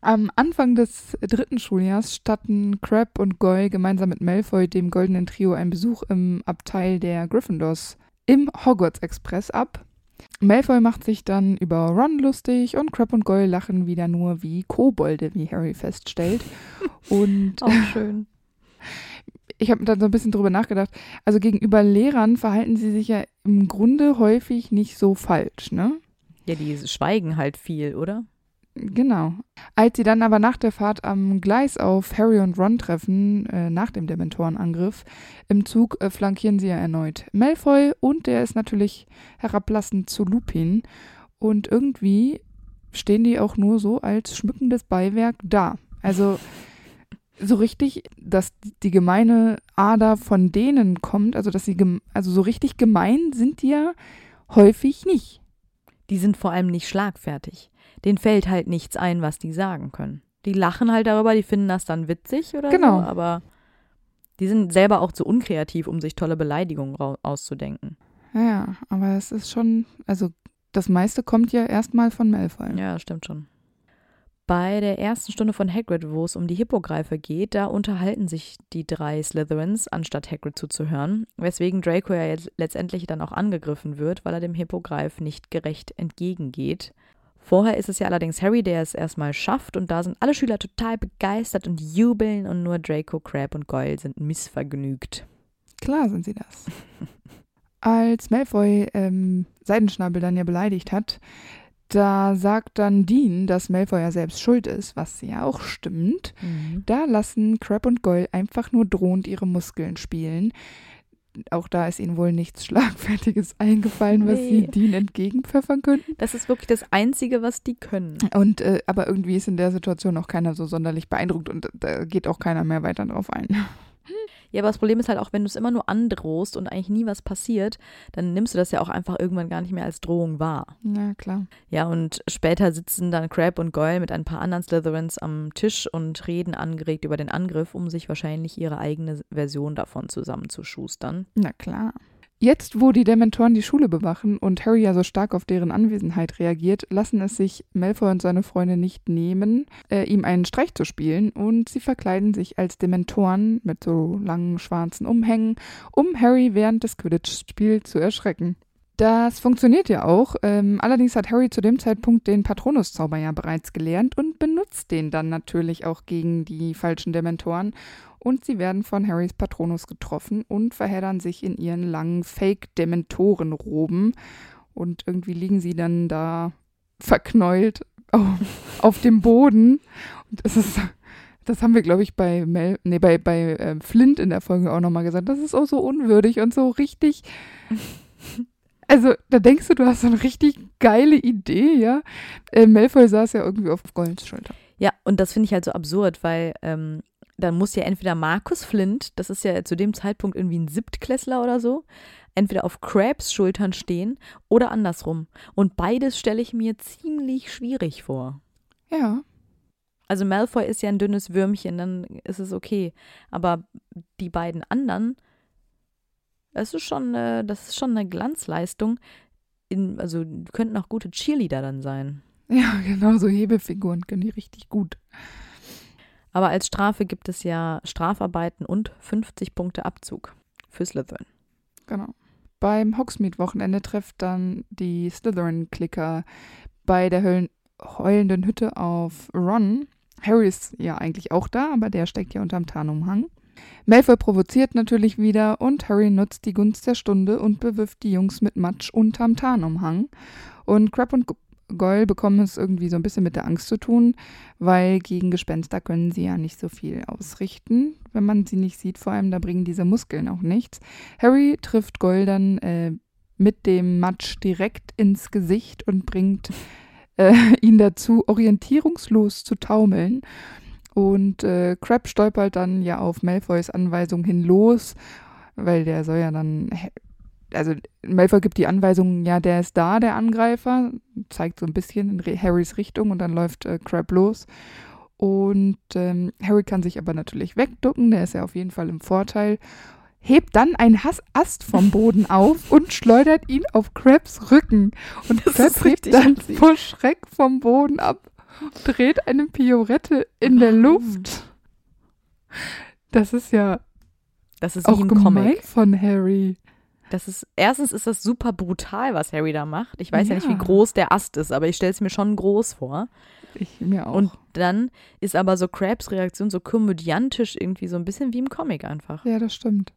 Am Anfang des dritten Schuljahrs statten Crab und Goyle gemeinsam mit Malfoy, dem goldenen Trio, einen Besuch im Abteil der Gryffindors im Hogwarts Express ab. Malfoy macht sich dann über Ron lustig und Crab und Goyle lachen wieder nur wie Kobolde, wie Harry feststellt. Und Auch schön. ich habe dann so ein bisschen drüber nachgedacht. Also gegenüber Lehrern verhalten sie sich ja im Grunde häufig nicht so falsch, ne? Ja, die schweigen halt viel, oder? Genau. Als sie dann aber nach der Fahrt am Gleis auf Harry und Ron treffen, äh, nach dem Dementorenangriff, im Zug äh, flankieren sie ja erneut Malfoy und der ist natürlich herablassend zu Lupin. Und irgendwie stehen die auch nur so als schmückendes Beiwerk da. Also so richtig, dass die gemeine Ader von denen kommt, also dass sie, also so richtig gemein sind die ja häufig nicht. Die sind vor allem nicht schlagfertig. Denen fällt halt nichts ein, was die sagen können. Die lachen halt darüber, die finden das dann witzig oder Genau. so, aber die sind selber auch zu unkreativ, um sich tolle Beleidigungen auszudenken. Ja, aber es ist schon, also das meiste kommt ja erstmal von Malfoy. Ja, stimmt schon. Bei der ersten Stunde von Hagrid, wo es um die Hippogreife geht, da unterhalten sich die drei Slytherins, anstatt Hagrid zuzuhören, weswegen Draco ja jetzt letztendlich dann auch angegriffen wird, weil er dem Hippogreif nicht gerecht entgegengeht. Vorher ist es ja allerdings Harry, der es erstmal schafft und da sind alle Schüler total begeistert und jubeln und nur Draco, Crab und Goyle sind missvergnügt. Klar sind sie das. Als Malfoy ähm, Seidenschnabel dann ja beleidigt hat, da sagt dann Dean, dass Malfoy ja selbst schuld ist, was ja auch stimmt. Da lassen Crab und Goyle einfach nur drohend ihre Muskeln spielen. Auch da ist ihnen wohl nichts Schlagfertiges eingefallen, was sie Nee. Dean entgegenpfeffern könnten. Das ist wirklich das Einzige, was die können. Und äh, aber irgendwie ist in der Situation auch keiner so sonderlich beeindruckt und da geht auch keiner mehr weiter drauf ein. Ja, aber das Problem ist halt auch, wenn du es immer nur androhst und eigentlich nie was passiert, dann nimmst du das ja auch einfach irgendwann gar nicht mehr als Drohung wahr. Ja, klar. Ja, und später sitzen dann Crab und Goyle mit ein paar anderen Slytherins am Tisch und reden angeregt über den Angriff, um sich wahrscheinlich ihre eigene Version davon zusammenzuschustern. Na klar. Jetzt, wo die Dementoren die Schule bewachen und Harry ja so stark auf deren Anwesenheit reagiert, lassen es sich Malfoy und seine Freunde nicht nehmen, äh, ihm einen Streich zu spielen und sie verkleiden sich als Dementoren mit so langen schwarzen Umhängen, um Harry während des Quidditch-Spiels zu erschrecken. Das funktioniert ja auch. Ähm, allerdings hat Harry zu dem Zeitpunkt den Patronus-Zauber ja bereits gelernt und benutzt den dann natürlich auch gegen die falschen Dementoren und sie werden von Harrys Patronus getroffen und verheddern sich in ihren langen Fake-Dementorenroben. Und irgendwie liegen sie dann da verknäult auf, auf dem Boden. Und das ist, das haben wir, glaube ich, bei Mel, nee, bei, bei äh, Flint in der Folge auch nochmal gesagt. Das ist auch so unwürdig und so richtig. Also, da denkst du, du hast so eine richtig geile Idee, ja. Äh, Malfoy saß ja irgendwie auf Goldens Schulter. Ja, und das finde ich halt so absurd, weil ähm, dann muss ja entweder Markus Flint, das ist ja zu dem Zeitpunkt irgendwie ein Siebtklässler oder so, entweder auf Krabs Schultern stehen oder andersrum. Und beides stelle ich mir ziemlich schwierig vor. Ja. Also Malfoy ist ja ein dünnes Würmchen, dann ist es okay. Aber die beiden anderen, das ist schon, äh, das ist schon eine Glanzleistung. In, also könnten auch gute Cheerleader dann sein. Ja, genau, so Hebefiguren können die richtig gut. Aber als Strafe gibt es ja Strafarbeiten und 50 Punkte Abzug für Slytherin. Genau. Beim Hogsmeade-Wochenende trifft dann die Slytherin-Klicker bei der Höllen heulenden Hütte auf Ron. Harry ist ja eigentlich auch da, aber der steckt ja unterm Tarnumhang. Malfoy provoziert natürlich wieder und Harry nutzt die Gunst der Stunde und bewirft die Jungs mit Matsch unterm Tarnumhang. Und Crab und Goyle bekommen es irgendwie so ein bisschen mit der Angst zu tun, weil gegen Gespenster können sie ja nicht so viel ausrichten, wenn man sie nicht sieht. Vor allem, da bringen diese Muskeln auch nichts. Harry trifft Goyle dann äh, mit dem Matsch direkt ins Gesicht und bringt äh, ihn dazu, orientierungslos zu taumeln. Und äh, Crab stolpert dann ja auf Malfoys Anweisung hin los, weil der soll ja dann also Malfoy gibt die Anweisung, ja, der ist da, der Angreifer, zeigt so ein bisschen in Harrys Richtung und dann läuft äh, Crab los. Und ähm, Harry kann sich aber natürlich wegducken, der ist ja auf jeden Fall im Vorteil. Hebt dann einen Ast vom Boden auf und schleudert ihn auf Crabs Rücken. Und das Crab hebt dann vor Schreck vom Boden ab, dreht eine Piorette in der Luft. Das ist ja das ist auch wie im Comic von Harry. Das ist, erstens ist das super brutal, was Harry da macht. Ich weiß ja, ja nicht, wie groß der Ast ist, aber ich stelle es mir schon groß vor. Ich mir auch. Und dann ist aber so Krabs Reaktion so komödiantisch irgendwie so ein bisschen wie im Comic einfach. Ja, das stimmt.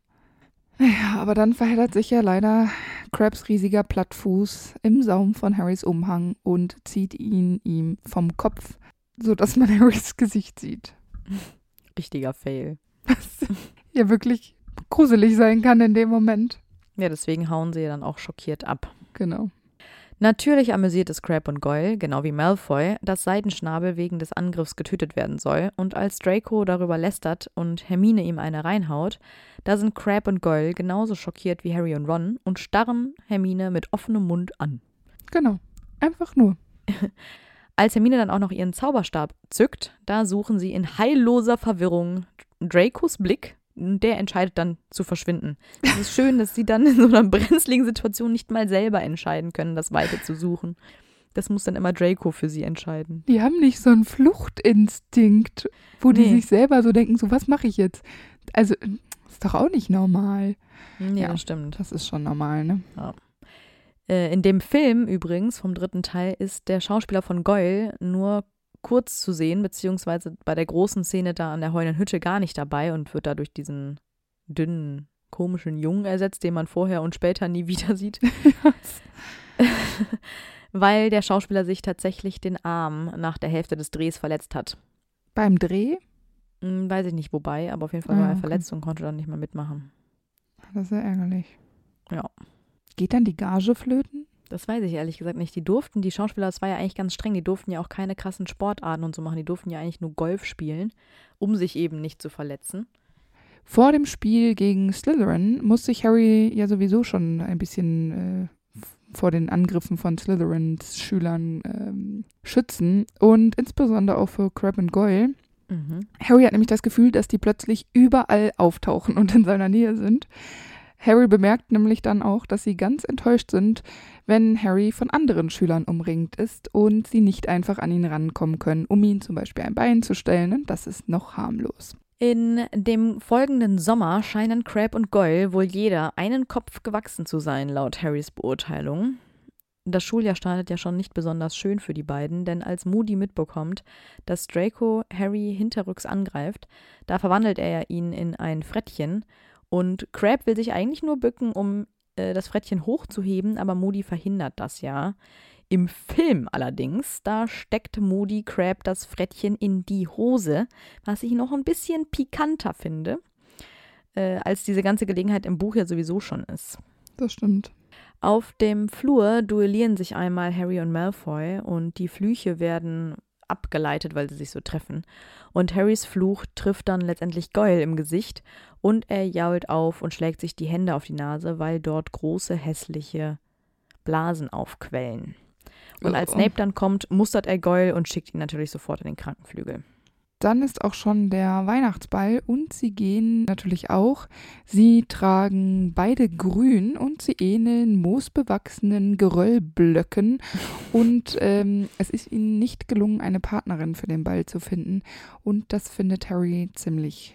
Naja, aber dann verheddert sich ja leider Krabs riesiger Plattfuß im Saum von Harrys Umhang und zieht ihn ihm vom Kopf, sodass man Harrys Gesicht sieht. Richtiger Fail. Was ja wirklich gruselig sein kann in dem Moment. Ja, deswegen hauen sie dann auch schockiert ab. Genau. Natürlich amüsiert es Crab und Goyle, genau wie Malfoy, dass Seidenschnabel wegen des Angriffs getötet werden soll. Und als Draco darüber lästert und Hermine ihm eine reinhaut, da sind Crab und Goyle genauso schockiert wie Harry und Ron und starren Hermine mit offenem Mund an. Genau. Einfach nur. Als Hermine dann auch noch ihren Zauberstab zückt, da suchen sie in heilloser Verwirrung Dracos Blick der entscheidet dann zu verschwinden. Es ist schön, dass sie dann in so einer brenzligen Situation nicht mal selber entscheiden können, das Weite zu suchen. Das muss dann immer Draco für sie entscheiden. Die haben nicht so einen Fluchtinstinkt, wo nee. die sich selber so denken, so was mache ich jetzt? Also ist doch auch nicht normal. Ja, ja stimmt. Das ist schon normal, ne? Ja. Äh, in dem Film übrigens vom dritten Teil ist der Schauspieler von Goyle nur kurz zu sehen, beziehungsweise bei der großen Szene da an der heulenden Hütte gar nicht dabei und wird dadurch diesen dünnen, komischen Jungen ersetzt, den man vorher und später nie wieder sieht. Weil der Schauspieler sich tatsächlich den Arm nach der Hälfte des Drehs verletzt hat. Beim Dreh? Hm, weiß ich nicht wobei, aber auf jeden Fall ah, war er okay. verletzt und konnte dann nicht mehr mitmachen. Das ist ja ärgerlich. Ja. Geht dann die Gage flöten? Das weiß ich ehrlich gesagt nicht. Die durften, die Schauspieler, das war ja eigentlich ganz streng, die durften ja auch keine krassen Sportarten und so machen. Die durften ja eigentlich nur Golf spielen, um sich eben nicht zu verletzen. Vor dem Spiel gegen Slytherin muss sich Harry ja sowieso schon ein bisschen äh, vor den Angriffen von Slytherins Schülern ähm, schützen und insbesondere auch für Crab und Goyle. Mhm. Harry hat nämlich das Gefühl, dass die plötzlich überall auftauchen und in seiner Nähe sind. Harry bemerkt nämlich dann auch, dass sie ganz enttäuscht sind, wenn Harry von anderen Schülern umringt ist und sie nicht einfach an ihn rankommen können, um ihn zum Beispiel ein Bein zu stellen. Und das ist noch harmlos. In dem folgenden Sommer scheinen Crab und Goyle wohl jeder einen Kopf gewachsen zu sein, laut Harrys Beurteilung. Das Schuljahr startet ja schon nicht besonders schön für die beiden, denn als Moody mitbekommt, dass Draco Harry hinterrücks angreift, da verwandelt er ihn in ein Frettchen und Crab will sich eigentlich nur bücken, um äh, das Frettchen hochzuheben, aber Moody verhindert das ja. Im Film allerdings, da steckt Moody Crab das Frettchen in die Hose, was ich noch ein bisschen pikanter finde, äh, als diese ganze Gelegenheit im Buch ja sowieso schon ist. Das stimmt. Auf dem Flur duellieren sich einmal Harry und Malfoy und die Flüche werden abgeleitet, weil sie sich so treffen. Und Harrys Fluch trifft dann letztendlich Goyle im Gesicht und er jault auf und schlägt sich die Hände auf die Nase, weil dort große hässliche Blasen aufquellen. Und als Oh. Snape dann kommt, mustert er Goyle und schickt ihn natürlich sofort in den Krankenflügel. Dann ist auch schon der Weihnachtsball und sie gehen natürlich auch. Sie tragen beide grün und sie ähneln moosbewachsenen Geröllblöcken. Und ähm, es ist ihnen nicht gelungen, eine Partnerin für den Ball zu finden. Und das findet Harry ziemlich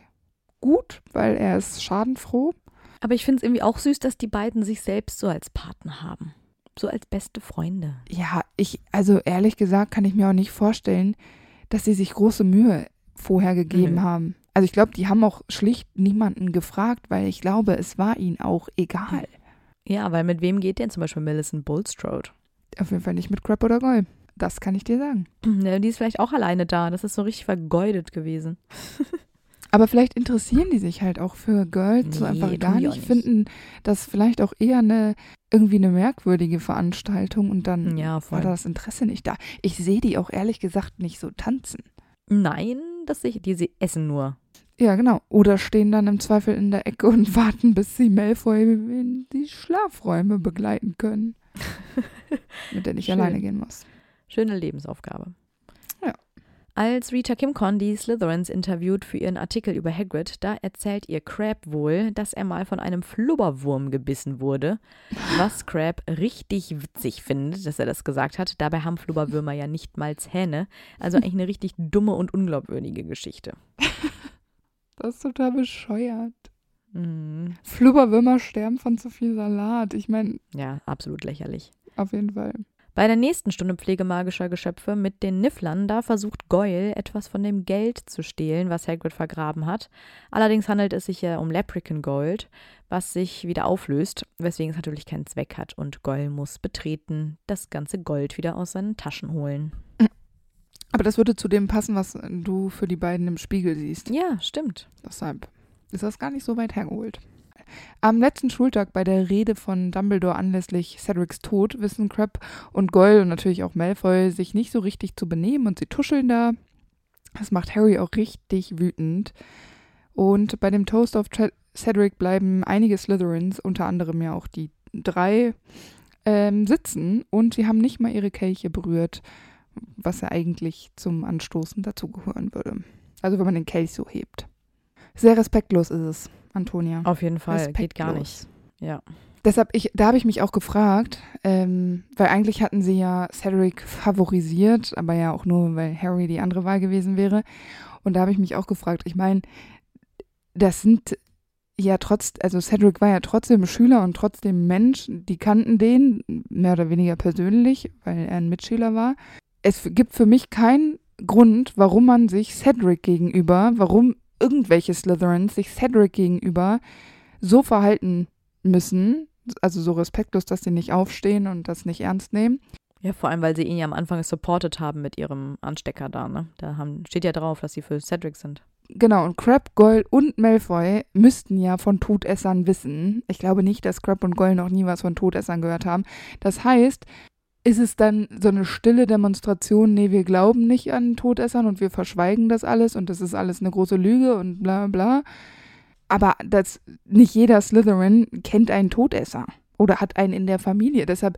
gut, weil er ist schadenfroh. Aber ich finde es irgendwie auch süß, dass die beiden sich selbst so als Partner haben. So als beste Freunde. Ja, ich, also ehrlich gesagt, kann ich mir auch nicht vorstellen, dass sie sich große Mühe vorher gegeben Nö. haben. Also ich glaube, die haben auch schlicht niemanden gefragt, weil ich glaube, es war ihnen auch egal. Ja, weil mit wem geht denn zum Beispiel Millicent Bulstrode? Auf jeden Fall nicht mit Crap oder Goy. Das kann ich dir sagen. Ja, die ist vielleicht auch alleine da. Das ist so richtig vergeudet gewesen. Aber vielleicht interessieren die sich halt auch für Girls so Nee, einfach tun gar nicht, nicht. finden das vielleicht auch eher eine irgendwie eine merkwürdige Veranstaltung und dann Ja, war das Interesse nicht da. Ich sehe die auch ehrlich gesagt nicht so tanzen. Nein, das sehe ich. Die sie essen nur. Ja, genau. Oder stehen dann im Zweifel in der Ecke und warten, bis sie Malfoy in die Schlafräume begleiten können. mit der nicht Schön. alleine gehen muss. Schöne Lebensaufgabe. Als Rita Kimcon die Slytherins interviewt für ihren Artikel über Hagrid, da erzählt ihr Crab wohl, dass er mal von einem Flubberwurm gebissen wurde, was Crab richtig witzig findet, dass er das gesagt hat. Dabei haben Flubberwürmer ja nicht mal Zähne. Also eigentlich eine richtig dumme und unglaubwürdige Geschichte. Das ist total bescheuert. Mhm. Flubberwürmer sterben von zu viel Salat. Ich meine, Ja, absolut lächerlich. auf jeden Fall. Bei der nächsten Stunde Pflege magischer Geschöpfe mit den Nifflern, da versucht Goyle etwas von dem Geld zu stehlen, was Hagrid vergraben hat. Allerdings handelt es sich ja um Leprechaun Gold, was sich wieder auflöst, weswegen es natürlich keinen Zweck hat und Goyle muss betreten, das ganze Gold wieder aus seinen Taschen holen. Aber das würde zu dem passen, was du für die beiden im Spiegel siehst. Ja, stimmt. Deshalb ist das gar nicht so weit hergeholt. Am letzten Schultag bei der Rede von Dumbledore anlässlich Cedrics Tod wissen Crab und Goyle und natürlich auch Malfoy sich nicht so richtig zu benehmen und sie tuscheln da. Das macht Harry auch richtig wütend. Und bei dem Toast Tre- Cedric bleiben einige Slytherins, unter anderem ja auch die drei, ähm, sitzen und sie haben nicht mal ihre Kelche berührt, was ja eigentlich zum Anstoßen dazugehören würde. Also wenn man den Kelch so hebt. Sehr respektlos ist es, Antonia. Auf jeden Fall, geht gar nicht. Respektlos. Ja. Deshalb, ich, da habe ich mich auch gefragt, ähm, weil eigentlich hatten sie ja Cedric favorisiert, aber ja auch nur, weil Harry die andere Wahl gewesen wäre. Und da habe ich mich auch gefragt, ich meine, das sind ja trotz, also Cedric war ja trotzdem Schüler und trotzdem Mensch, die kannten den mehr oder weniger persönlich, weil er ein Mitschüler war. Es gibt für mich keinen Grund, warum man sich Cedric gegenüber, warum irgendwelche Slytherins sich Cedric gegenüber so verhalten müssen, also so respektlos, dass sie nicht aufstehen und das nicht ernst nehmen. Ja, vor allem, weil sie ihn ja am Anfang supportet haben mit ihrem Anstecker da, ne? Da haben, steht ja drauf, dass sie für Cedric sind. Genau, und Crab, Goyle und Malfoy müssten ja von Todessern wissen. Ich glaube nicht, dass Crab und Goyle noch nie was von Todessern gehört haben. Das heißt, ist es dann so eine stille Demonstration, nee, wir glauben nicht an Todessern und wir verschweigen das alles und das ist alles eine große Lüge und bla bla. aber das, nicht jeder Slytherin kennt einen Todesser oder hat einen in der Familie. Deshalb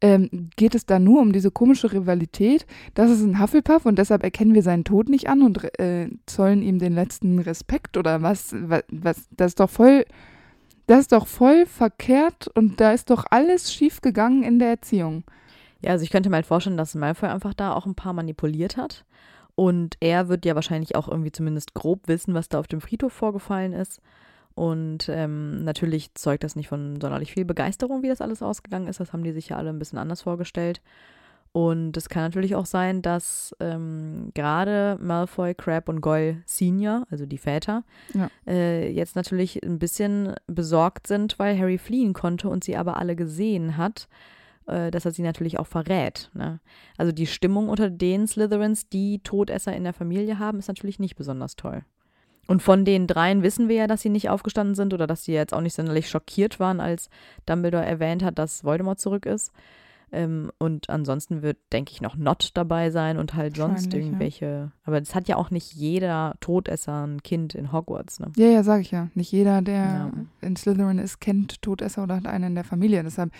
ähm, geht es da nur um diese komische Rivalität. Das ist ein Hufflepuff und deshalb erkennen wir seinen Tod nicht an und äh, zollen ihm den letzten Respekt oder was, was, was, das ist doch voll, das ist doch voll verkehrt und da ist doch alles schief gegangen in der Erziehung. Ja, also ich könnte mir halt vorstellen, dass Malfoy einfach da auch ein paar manipuliert hat. Und er wird ja wahrscheinlich auch irgendwie zumindest grob wissen, was da auf dem Friedhof vorgefallen ist. Und ähm, natürlich zeugt das nicht von sonderlich viel Begeisterung, wie das alles ausgegangen ist. Das haben die sich ja alle ein bisschen anders vorgestellt. Und es kann natürlich auch sein, dass ähm, gerade Malfoy, Crab und Goyle Senior, also die Väter, Ja. äh, jetzt natürlich ein bisschen besorgt sind, weil Harry fliehen konnte und sie aber alle gesehen hat, äh, dass er sie natürlich auch verrät. Ne? Also die Stimmung unter den Slytherins, die Todesser in der Familie haben, ist natürlich nicht besonders toll. Und von den dreien wissen wir ja, dass sie nicht aufgestanden sind oder dass sie jetzt auch nicht sonderlich schockiert waren, als Dumbledore erwähnt hat, dass Voldemort zurück ist. Ähm, und ansonsten wird, denke ich, noch Not dabei sein und halt sonst Wahrscheinlich, ja. irgendwelche. Aber das hat ja auch nicht jeder Todesser ein Kind in Hogwarts. Ne? Ja, ja, sag ich ja. Nicht jeder, der Ja. in Slytherin ist, kennt Todesser oder hat einen in der Familie. Deshalb,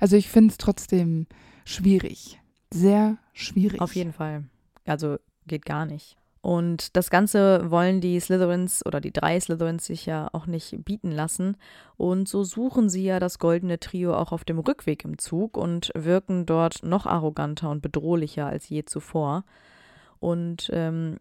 also ich finde es trotzdem schwierig. Sehr schwierig. Auf jeden Fall. Also geht gar nicht. Und das Ganze wollen die Slytherins oder die drei Slytherins sich ja auch nicht bieten lassen. Und so suchen sie ja das goldene Trio auch auf dem Rückweg im Zug und wirken dort noch arroganter und bedrohlicher als je zuvor. Und ähm,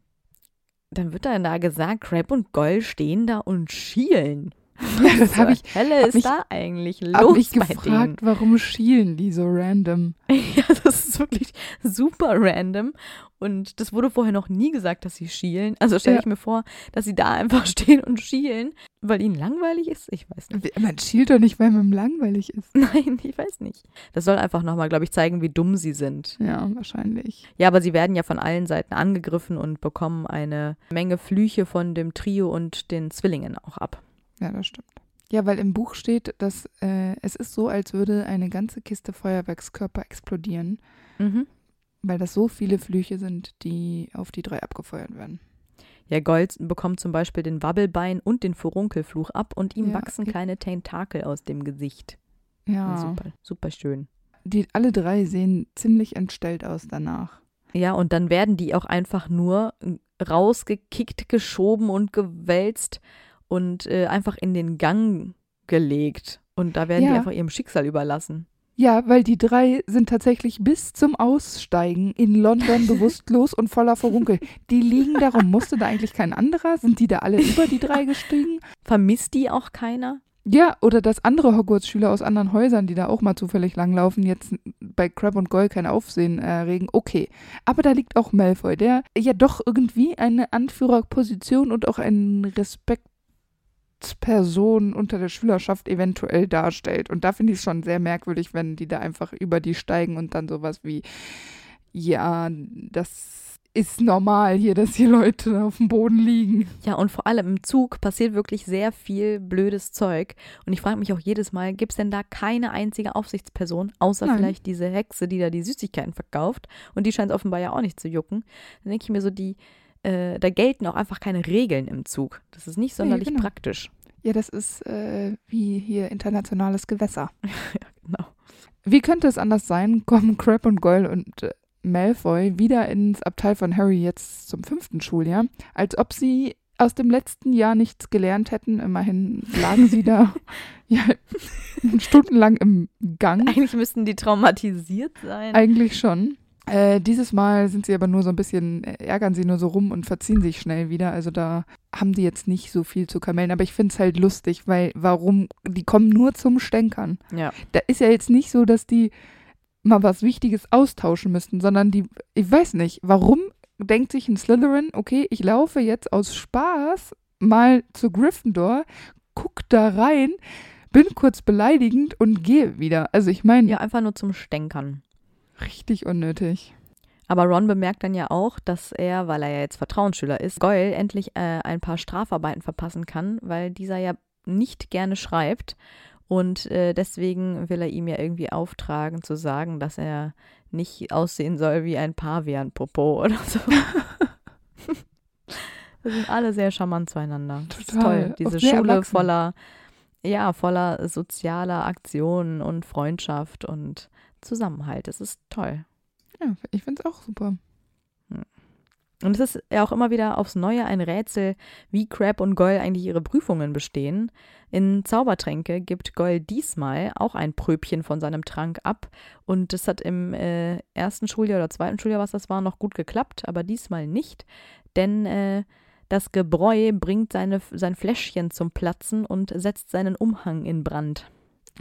dann wird dann da gesagt, Crab und Goyle stehen da und schielen. Ja, das habe ich, Hölle hab ist mich- da eigentlich hab los mich bei denen? gefragt, warum schielen die so random? Ja, das ist wirklich super random. Und das wurde vorher noch nie gesagt, dass sie schielen. Also stelle Ja. ich mir vor, dass sie da einfach stehen und schielen, weil ihnen langweilig ist. Ich weiß nicht. Man schielt doch nicht, weil man langweilig ist. Nein, ich weiß nicht. Das soll einfach nochmal, glaube ich, zeigen, wie dumm sie sind. Ja, wahrscheinlich. Ja, aber sie werden ja von allen Seiten angegriffen und bekommen eine Menge Flüche von dem Trio und den Zwillingen auch ab. Ja, das stimmt. Ja, weil im Buch steht, dass äh, es ist so, als würde eine ganze Kiste Feuerwerkskörper explodieren, Mhm. weil das so viele Flüche sind, die auf die drei abgefeuert werden. Ja, Gold bekommt zum Beispiel den Wabbelbein und den Furunkelfluch ab und ihm Ja, wachsen ich- kleine Tentakel aus dem Gesicht. Ja, Super, super schön. die alle drei sehen ziemlich entstellt aus danach. Ja, und dann werden die auch einfach nur rausgekickt, geschoben und gewälzt und äh, einfach in den Gang gelegt. Und da werden die Ja. einfach ihrem Schicksal überlassen. Ja, weil die drei sind tatsächlich bis zum Aussteigen in London bewusstlos und voller Verunkel. Die liegen darum. Musste da eigentlich kein anderer? Sind die da alle über die drei gestiegen? Vermisst die auch keiner? Ja, oder dass andere Hogwarts-Schüler aus anderen Häusern, die da auch mal zufällig langlaufen, jetzt bei Crab und Goyle kein Aufsehen erregen. Okay. Aber da liegt auch Malfoy, der ja doch irgendwie eine Anführerposition und auch eine Respektsperson unter der Schülerschaft eventuell darstellt. Und da finde ich es schon sehr merkwürdig, wenn die da einfach über die steigen und dann sowas wie, ja, das ist normal hier, dass hier Leute auf dem Boden liegen. Ja, und vor allem im Zug passiert wirklich sehr viel blödes Zeug. Und ich frage mich auch jedes Mal, gibt es denn da keine einzige Aufsichtsperson, außer Nein. vielleicht diese Hexe, die da die Süßigkeiten verkauft? Und die scheint offenbar ja auch nicht zu jucken. Dann denke ich mir so, die, äh, da gelten auch einfach keine Regeln im Zug. Das ist nicht sonderlich genau. praktisch. Ja, das ist äh, wie hier internationales Gewässer. Genau. Wie könnte es anders sein, kommen Crab und Goyle und äh, Malfoy wieder ins Abteil von Harry jetzt zum fünften Schuljahr, als ob sie aus dem letzten Jahr nichts gelernt hätten. Immerhin lagen sie da ja, stundenlang im Gang. Eigentlich müssten die traumatisiert sein. Eigentlich schon. Äh, dieses Mal sind sie aber nur so ein bisschen, äh, ärgern sie nur so rum und verziehen sich schnell wieder. Also da haben die jetzt nicht so viel zu kamellen. Aber ich finde es halt lustig, weil warum, die kommen nur zum Stänkern. ja. Da ist ja jetzt nicht so, dass die mal was Wichtiges austauschen müssten, sondern die, ich weiß nicht, warum denkt sich ein Slytherin, okay, ich laufe jetzt aus Spaß mal zu Gryffindor, guck da rein, bin kurz beleidigend und gehe wieder. Also ich meine, ja, einfach nur zum Stänkern. Richtig unnötig. Aber Ron bemerkt dann ja auch, dass er, weil er ja jetzt Vertrauensschüler ist, Goyle endlich äh, ein paar Strafarbeiten verpassen kann, weil dieser ja nicht gerne schreibt. Und äh, deswegen will er ihm ja irgendwie auftragen, zu sagen, dass er nicht aussehen soll wie ein Pavian-Popo oder so. Wir sind alle sehr charmant zueinander. Das ist Total. toll. Diese Schule erwachsen. voller, ja, voller sozialer Aktionen und Freundschaft und Zusammenhalt. Das ist toll. Ja, ich finde es auch super. Und es ist ja auch immer wieder aufs Neue ein Rätsel, wie Crab und Goyle eigentlich ihre Prüfungen bestehen. In Zaubertränke gibt Goyle diesmal auch ein Pröbchen von seinem Trank ab. Und das hat im äh, ersten Schuljahr oder zweiten Schuljahr, was das war, noch gut geklappt, aber diesmal nicht. Denn äh, das Gebräu bringt seine, sein Fläschchen zum Platzen und setzt seinen Umhang in Brand.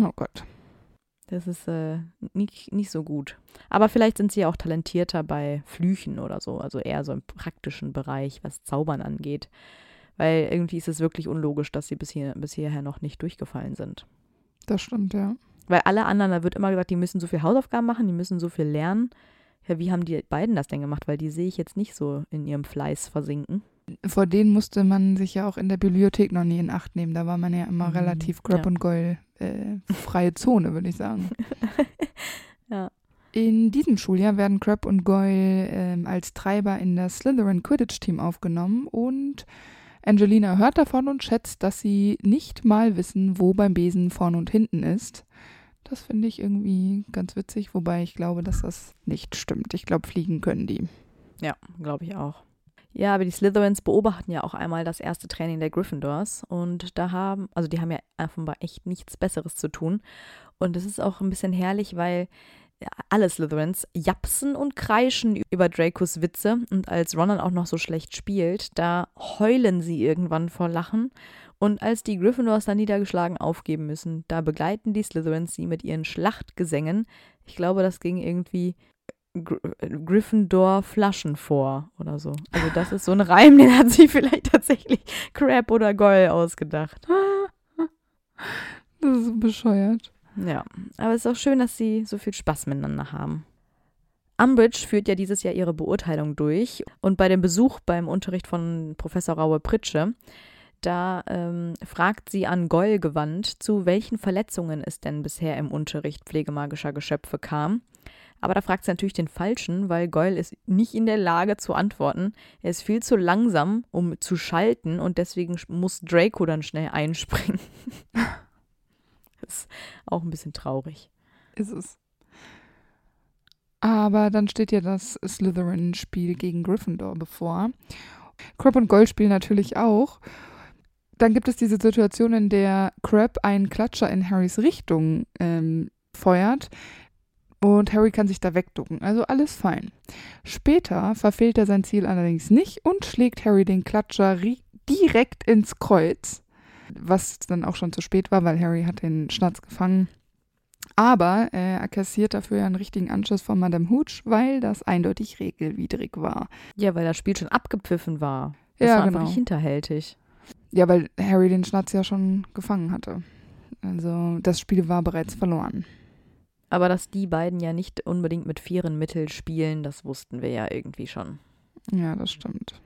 Oh Gott. Das ist äh, nicht, nicht so gut. Aber vielleicht sind sie ja auch talentierter bei Flüchen oder so, also eher so im praktischen Bereich, was Zaubern angeht. Weil irgendwie ist es wirklich unlogisch, dass sie bis, hier, bis hierher noch nicht durchgefallen sind. Das stimmt, ja. Weil alle anderen, da wird immer gesagt, die müssen so viel Hausaufgaben machen, die müssen so viel lernen. Ja, wie haben die beiden das denn gemacht? Weil die sehe ich jetzt nicht so in ihrem Fleiß versinken. Vor denen musste man sich ja auch in der Bibliothek noch nie in Acht nehmen. Da war man ja immer Mhm, relativ Grab ja. und Goyle äh, freie Zone, würde ich sagen. Ja. In diesem Schuljahr werden Crab und Goyle ähm, als Treiber in das Slytherin Quidditch-Team aufgenommen und Angelina hört davon und schätzt, dass sie nicht mal wissen, wo beim Besen vorn und hinten ist. Das finde ich irgendwie ganz witzig, wobei ich glaube, dass das nicht stimmt. Ich glaube, fliegen können die. Ja, glaube ich auch. Ja, aber die Slytherins beobachten ja auch einmal das erste Training der Gryffindors und da haben, also die haben ja offenbar echt nichts Besseres zu tun. Und es ist auch ein bisschen herrlich, weil alle Slytherins japsen und kreischen über Dracos Witze und als Ron dann auch noch so schlecht spielt, da heulen sie irgendwann vor Lachen. Und als die Gryffindors dann niedergeschlagen aufgeben müssen, da begleiten die Slytherins sie mit ihren Schlachtgesängen. Ich glaube, das ging irgendwie Gr Gryffindor Flaschen vor oder so. Also das ist so ein Reim, den hat sich vielleicht tatsächlich Crab oder Goyle ausgedacht. Das ist bescheuert. Ja, aber es ist auch schön, dass sie so viel Spaß miteinander haben. Umbridge führt ja dieses Jahr ihre Beurteilung durch und bei dem Besuch beim Unterricht von Professor Raue Pritsche, da ähm, fragt sie an Goyle gewandt, zu welchen Verletzungen es denn bisher im Unterricht pflegemagischer Geschöpfe kam. Aber da fragt sie natürlich den Falschen, weil Goyle ist nicht in der Lage zu antworten. Er ist viel zu langsam, um zu schalten und deswegen muss Draco dann schnell einspringen. ist auch ein bisschen traurig. Ist es. Aber dann steht ja das Slytherin-Spiel gegen Gryffindor bevor. Crab und Gold spielen natürlich auch. Dann gibt es diese Situation, in der Crab einen Klatscher in Harrys Richtung ähm, feuert und Harry kann sich da wegducken. Also alles fein. Später verfehlt er sein Ziel allerdings nicht und schlägt Harry den Klatscher direkt ins Kreuz, was dann auch schon zu spät war, weil Harry hat den Schnatz gefangen. Aber äh, er kassiert dafür einen richtigen Anschuss von Madame Hooch, weil das eindeutig regelwidrig war. Ja, weil das Spiel schon abgepfiffen war. Das Ja, war genau. einfach hinterhältig. Ja, weil Harry den Schnatz ja schon gefangen hatte. Also das Spiel war bereits verloren. Aber dass die beiden ja nicht unbedingt mit fairen Mitteln spielen, das wussten wir ja irgendwie schon. Ja, das stimmt.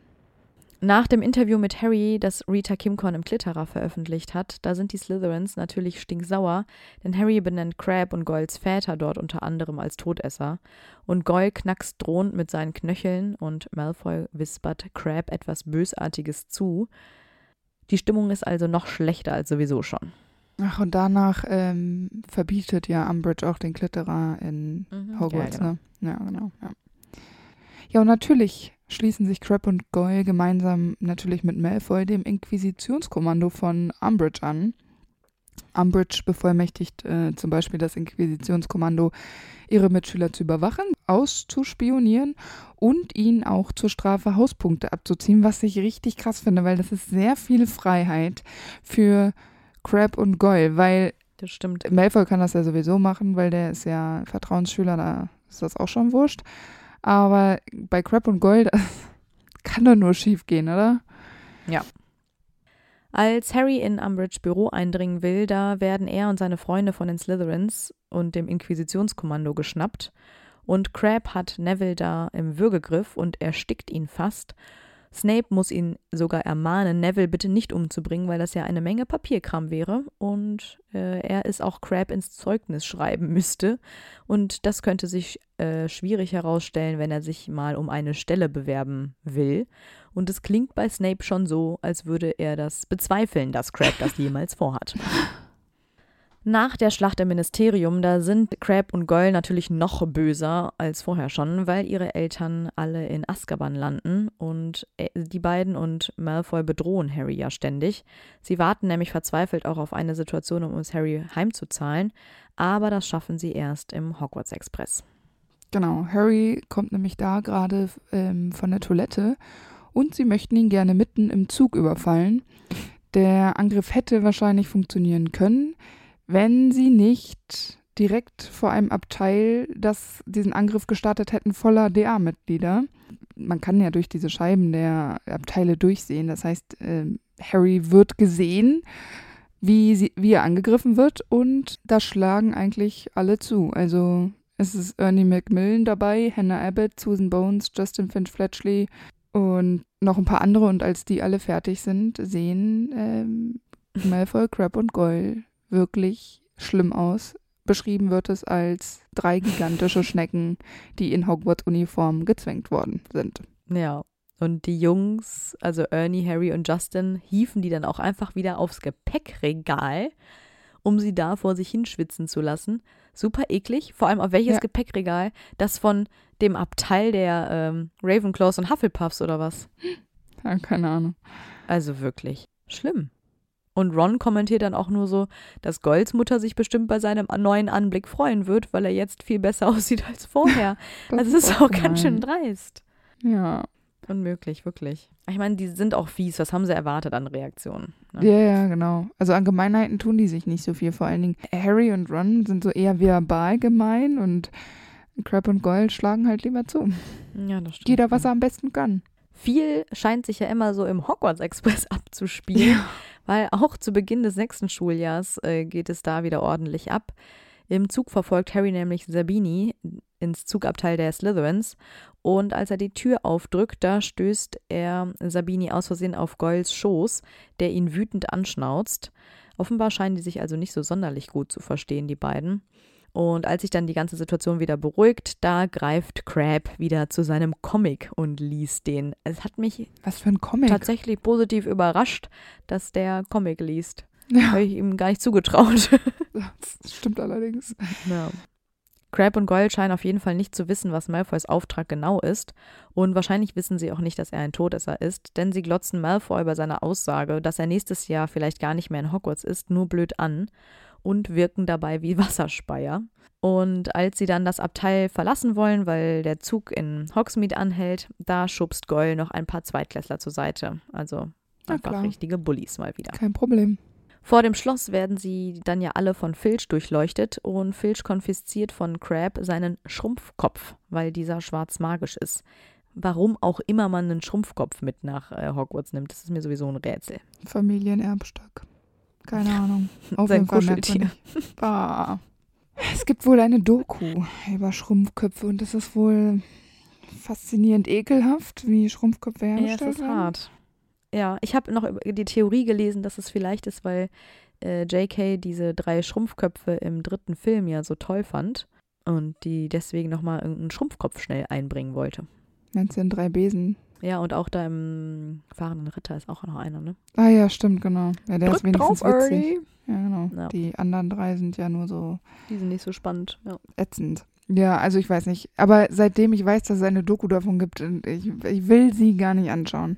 Nach dem Interview mit Harry, das Rita Kimcorn im Klitterer veröffentlicht hat, da sind die Slytherins natürlich stinksauer, denn Harry benennt Crab und Goyles Väter dort unter anderem als Todesser. Und Goyle knackst drohend mit seinen Knöcheln und Malfoy wispert Crab etwas Bösartiges zu. Die Stimmung ist also noch schlechter als sowieso schon. Ach, und danach ähm, verbietet ja Umbridge auch den Klitterer in Hogwarts, ja, genau. ne? Ja, genau. Ja. ja, und natürlich schließen sich Crab und Goyle gemeinsam natürlich mit Malfoy dem Inquisitionskommando von Umbridge an. Umbridge bevollmächtigt äh, zum Beispiel das Inquisitionskommando, ihre Mitschüler zu überwachen, auszuspionieren und ihnen auch zur Strafe Hauspunkte abzuziehen, was ich richtig krass finde, weil das ist sehr viel Freiheit für Crab und Goyle, weil Das stimmt. Malfoy kann das ja sowieso machen, weil der ist ja Vertrauensschüler, da ist das auch schon wurscht. Aber bei Crab und Goyle, kann doch nur schief gehen, oder? Als Harry in Umbridge Büro eindringen will, da werden er und seine Freunde von den Slytherins und dem Inquisitionskommando geschnappt. Und Crab hat Neville da im Würgegriff und erstickt ihn fast. Snape muss ihn sogar ermahnen, Neville bitte nicht umzubringen, weil das ja eine Menge Papierkram wäre und äh, er es auch Crab ins Zeugnis schreiben müsste. Und das könnte sich äh, schwierig herausstellen, wenn er sich mal um eine Stelle bewerben will. Und es klingt bei Snape schon so, als würde er das bezweifeln, dass Crab das jemals vorhat. Nach der Schlacht im Ministerium, da sind Crab und Goyle natürlich noch böser als vorher schon, weil ihre Eltern alle in Azkaban landen und äh, die beiden und Malfoy bedrohen Harry ja ständig. Sie warten nämlich verzweifelt auch auf eine Situation, um uns Harry heimzuzahlen, aber das schaffen sie erst im Hogwarts Express. Genau, Harry kommt nämlich da gerade ähm, von der Toilette und sie möchten ihn gerne mitten im Zug überfallen. Der Angriff hätte wahrscheinlich funktionieren können wenn sie nicht direkt vor einem Abteil, das diesen Angriff gestartet hätten, voller DA-Mitglieder. Man kann ja durch diese Scheiben der Abteile durchsehen. Das heißt, äh, Harry wird gesehen, wie, sie, wie er angegriffen wird und da schlagen eigentlich alle zu. Also es ist Ernie Macmillan dabei, Hannah Abbott, Susan Bones, Justin Finch Fletchley und noch ein paar andere. Und als die alle fertig sind, sehen ähm, Malfoy, Crab und Goyle wirklich schlimm aus. Beschrieben wird es als drei gigantische Schnecken, die in Hogwarts-Uniform gezwängt worden sind. Ja, und die Jungs, also Ernie, Harry und Justin, hieven die dann auch einfach wieder aufs Gepäckregal, um sie da vor sich hinschwitzen zu lassen. Super eklig, vor allem auf welches ja. Gepäckregal? Das von dem Abteil der ähm, Ravenclaws und Hufflepuffs oder was? Ja, keine Ahnung. Also wirklich schlimm. Und Ron kommentiert dann auch nur so, dass Golds Mutter sich bestimmt bei seinem neuen Anblick freuen wird, weil er jetzt viel besser aussieht als vorher. also es ist auch gemein. ganz schön dreist. Ja. Unmöglich, wirklich. Ich meine, die sind auch fies. Was haben sie erwartet an Reaktionen? Ne? Ja, ja, genau. Also an Gemeinheiten tun die sich nicht so viel. Vor allen Dingen Harry und Ron sind so eher verbal gemein und Crab und Gold schlagen halt lieber zu. Ja, das stimmt. Jeder, was er am besten kann. Viel scheint sich ja immer so im Hogwarts Express abzuspielen. Ja weil auch zu Beginn des sechsten Schuljahrs äh, geht es da wieder ordentlich ab. Im Zug verfolgt Harry nämlich Sabini ins Zugabteil der Slytherins und als er die Tür aufdrückt, da stößt er Sabini aus Versehen auf Goyles Schoß, der ihn wütend anschnauzt. Offenbar scheinen die sich also nicht so sonderlich gut zu verstehen, die beiden. Und als sich dann die ganze Situation wieder beruhigt, da greift Crab wieder zu seinem Comic und liest den. Es hat mich Was für ein Comic? tatsächlich positiv überrascht, dass der Comic liest. Ja. Habe ich ihm gar nicht zugetraut. Das stimmt allerdings. Ja. Crab und Goyle scheinen auf jeden Fall nicht zu wissen, was Malfoys Auftrag genau ist. Und wahrscheinlich wissen sie auch nicht, dass er ein Todesser ist, denn sie glotzen Malfoy bei seiner Aussage, dass er nächstes Jahr vielleicht gar nicht mehr in Hogwarts ist, nur blöd an und wirken dabei wie Wasserspeier. Und als sie dann das Abteil verlassen wollen, weil der Zug in Hogsmeade anhält, da schubst Goyle noch ein paar Zweitklässler zur Seite. Also einfach richtige Bullies mal wieder. Kein Problem. Vor dem Schloss werden sie dann ja alle von Filch durchleuchtet und Filch konfisziert von Crab seinen Schrumpfkopf, weil dieser schwarz magisch ist. Warum auch immer man einen Schrumpfkopf mit nach äh, Hogwarts nimmt, das ist mir sowieso ein Rätsel. Familienerbstock. Keine Ahnung. Auf Sein Kuscheltier. Ah. Es gibt wohl eine Doku über Schrumpfköpfe und das ist wohl faszinierend ekelhaft, wie Schrumpfköpfe hergestellt Ja, es ist werden. hart. Ja, ich habe noch die Theorie gelesen, dass es vielleicht ist, weil äh, J.K. diese drei Schrumpfköpfe im dritten Film ja so toll fand und die deswegen nochmal irgendeinen Schrumpfkopf schnell einbringen wollte. Meinst du in drei Besen? Ja, und auch da im fahrenden Ritter ist auch noch einer, ne? Ah ja, stimmt, genau. Ja, der Drück ist wenigstens drauf, witzig. Ja, genau. Ja. Die anderen drei sind ja nur so Die sind nicht so spannend. Ja. ätzend. Ja, also ich weiß nicht. Aber seitdem ich weiß, dass es eine Doku davon gibt, ich, ich will sie gar nicht anschauen.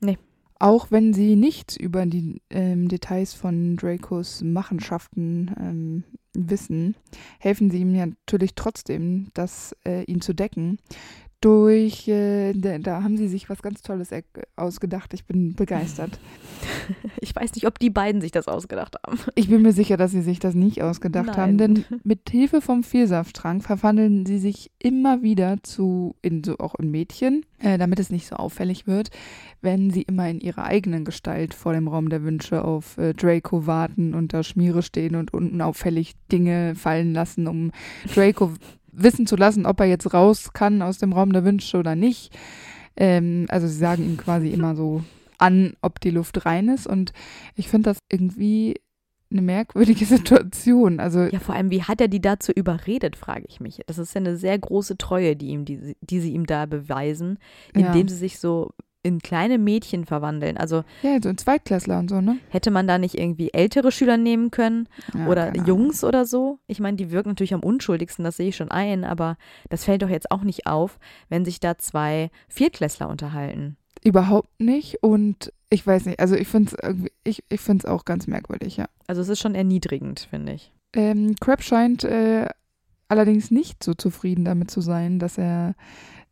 Nee. Auch wenn sie nichts über die ähm, Details von Dracos Machenschaften ähm, wissen, helfen sie ihm natürlich trotzdem, das äh, ihn zu decken durch, äh, da, haben sie sich was ganz Tolles ausgedacht. Ich bin begeistert. Ich weiß nicht, ob die beiden sich das ausgedacht haben. Ich bin mir sicher, dass sie sich das nicht ausgedacht Nein. haben, denn mit Hilfe vom Vielsafttrank verwandeln sie sich immer wieder zu, in, so auch in Mädchen, äh, damit es nicht so auffällig wird, wenn sie immer in ihrer eigenen Gestalt vor dem Raum der Wünsche auf äh, Draco warten und da Schmiere stehen und unauffällig Dinge fallen lassen, um Draco wissen zu lassen, ob er jetzt raus kann aus dem Raum der Wünsche oder nicht. Ähm, also sie sagen ihm quasi immer so an, ob die Luft rein ist. Und ich finde das irgendwie eine merkwürdige Situation. Also ja, vor allem, wie hat er die dazu überredet, frage ich mich. Das ist ja eine sehr große Treue, die, ihm, die, die sie ihm da beweisen, indem ja. sie sich so in kleine Mädchen verwandeln. Also ja, so in Zweitklässler und so, ne? Hätte man da nicht irgendwie ältere Schüler nehmen können ja, oder Jungs oder so? Ich meine, die wirken natürlich am unschuldigsten, das sehe ich schon ein, aber das fällt doch jetzt auch nicht auf, wenn sich da zwei Viertklässler unterhalten. Überhaupt nicht und ich weiß nicht, also ich finde es ich, ich find's auch ganz merkwürdig, ja. Also es ist schon erniedrigend, finde ich. Ähm, Crab scheint äh, allerdings nicht so zufrieden damit zu sein, dass er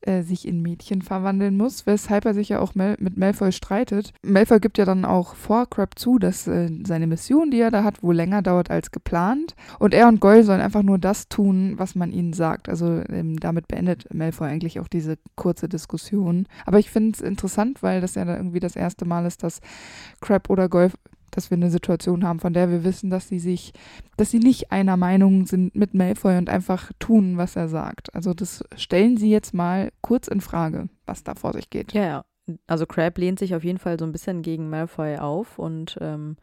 äh, sich in Mädchen verwandeln muss, weshalb er sich ja auch Mal mit Malfoy streitet. Malfoy gibt ja dann auch vor Crab zu, dass äh, seine Mission, die er da hat, wohl länger dauert als geplant. Und er und Goyle sollen einfach nur das tun, was man ihnen sagt. Also ähm, damit beendet Malfoy eigentlich auch diese kurze Diskussion. Aber ich finde es interessant, weil das ja irgendwie das erste Mal ist, dass Crab oder Goyle dass wir eine Situation haben, von der wir wissen, dass sie sich, dass sie nicht einer Meinung sind mit Malfoy und einfach tun, was er sagt. Also das stellen sie jetzt mal kurz in Frage, was da vor sich geht. Ja, ja. Also Crab lehnt sich auf jeden Fall so ein bisschen gegen Malfoy auf und ähm,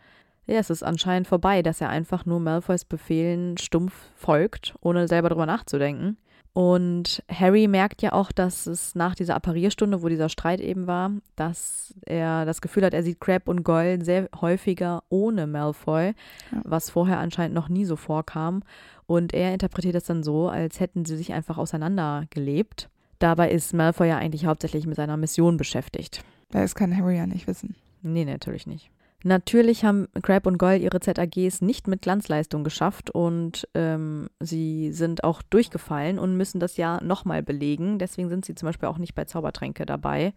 ja, es ist anscheinend vorbei, dass er einfach nur Malfoys Befehlen stumpf folgt, ohne selber drüber nachzudenken. Und Harry merkt ja auch, dass es nach dieser Apparierstunde, wo dieser Streit eben war, dass er das Gefühl hat, er sieht Crab und Goyle sehr häufiger ohne Malfoy, ja. was vorher anscheinend noch nie so vorkam. Und er interpretiert es dann so, als hätten sie sich einfach auseinandergelebt. Dabei ist Malfoy ja eigentlich hauptsächlich mit seiner Mission beschäftigt. Das kann Harry ja nicht wissen. Nee, natürlich nicht. Natürlich haben Crab und Goyle ihre ZAGs nicht mit Glanzleistung geschafft und ähm, sie sind auch durchgefallen und müssen das ja nochmal belegen. Deswegen sind sie zum Beispiel auch nicht bei Zaubertränke dabei.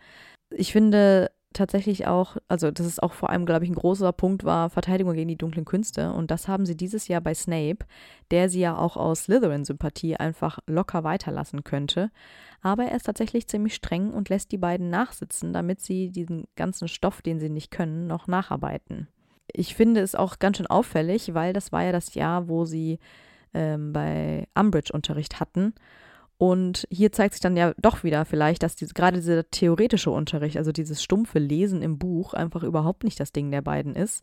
Ich finde tatsächlich auch, also das ist auch vor allem, glaube ich, ein großer Punkt war Verteidigung gegen die dunklen Künste. Und das haben sie dieses Jahr bei Snape, der sie ja auch aus Slytherin-Sympathie einfach locker weiterlassen könnte. Aber er ist tatsächlich ziemlich streng und lässt die beiden nachsitzen, damit sie diesen ganzen Stoff, den sie nicht können, noch nacharbeiten. Ich finde es auch ganz schön auffällig, weil das war ja das Jahr, wo sie ähm, bei Umbridge Unterricht hatten. Und hier zeigt sich dann ja doch wieder vielleicht, dass diese, gerade dieser theoretische Unterricht, also dieses stumpfe Lesen im Buch, einfach überhaupt nicht das Ding der beiden ist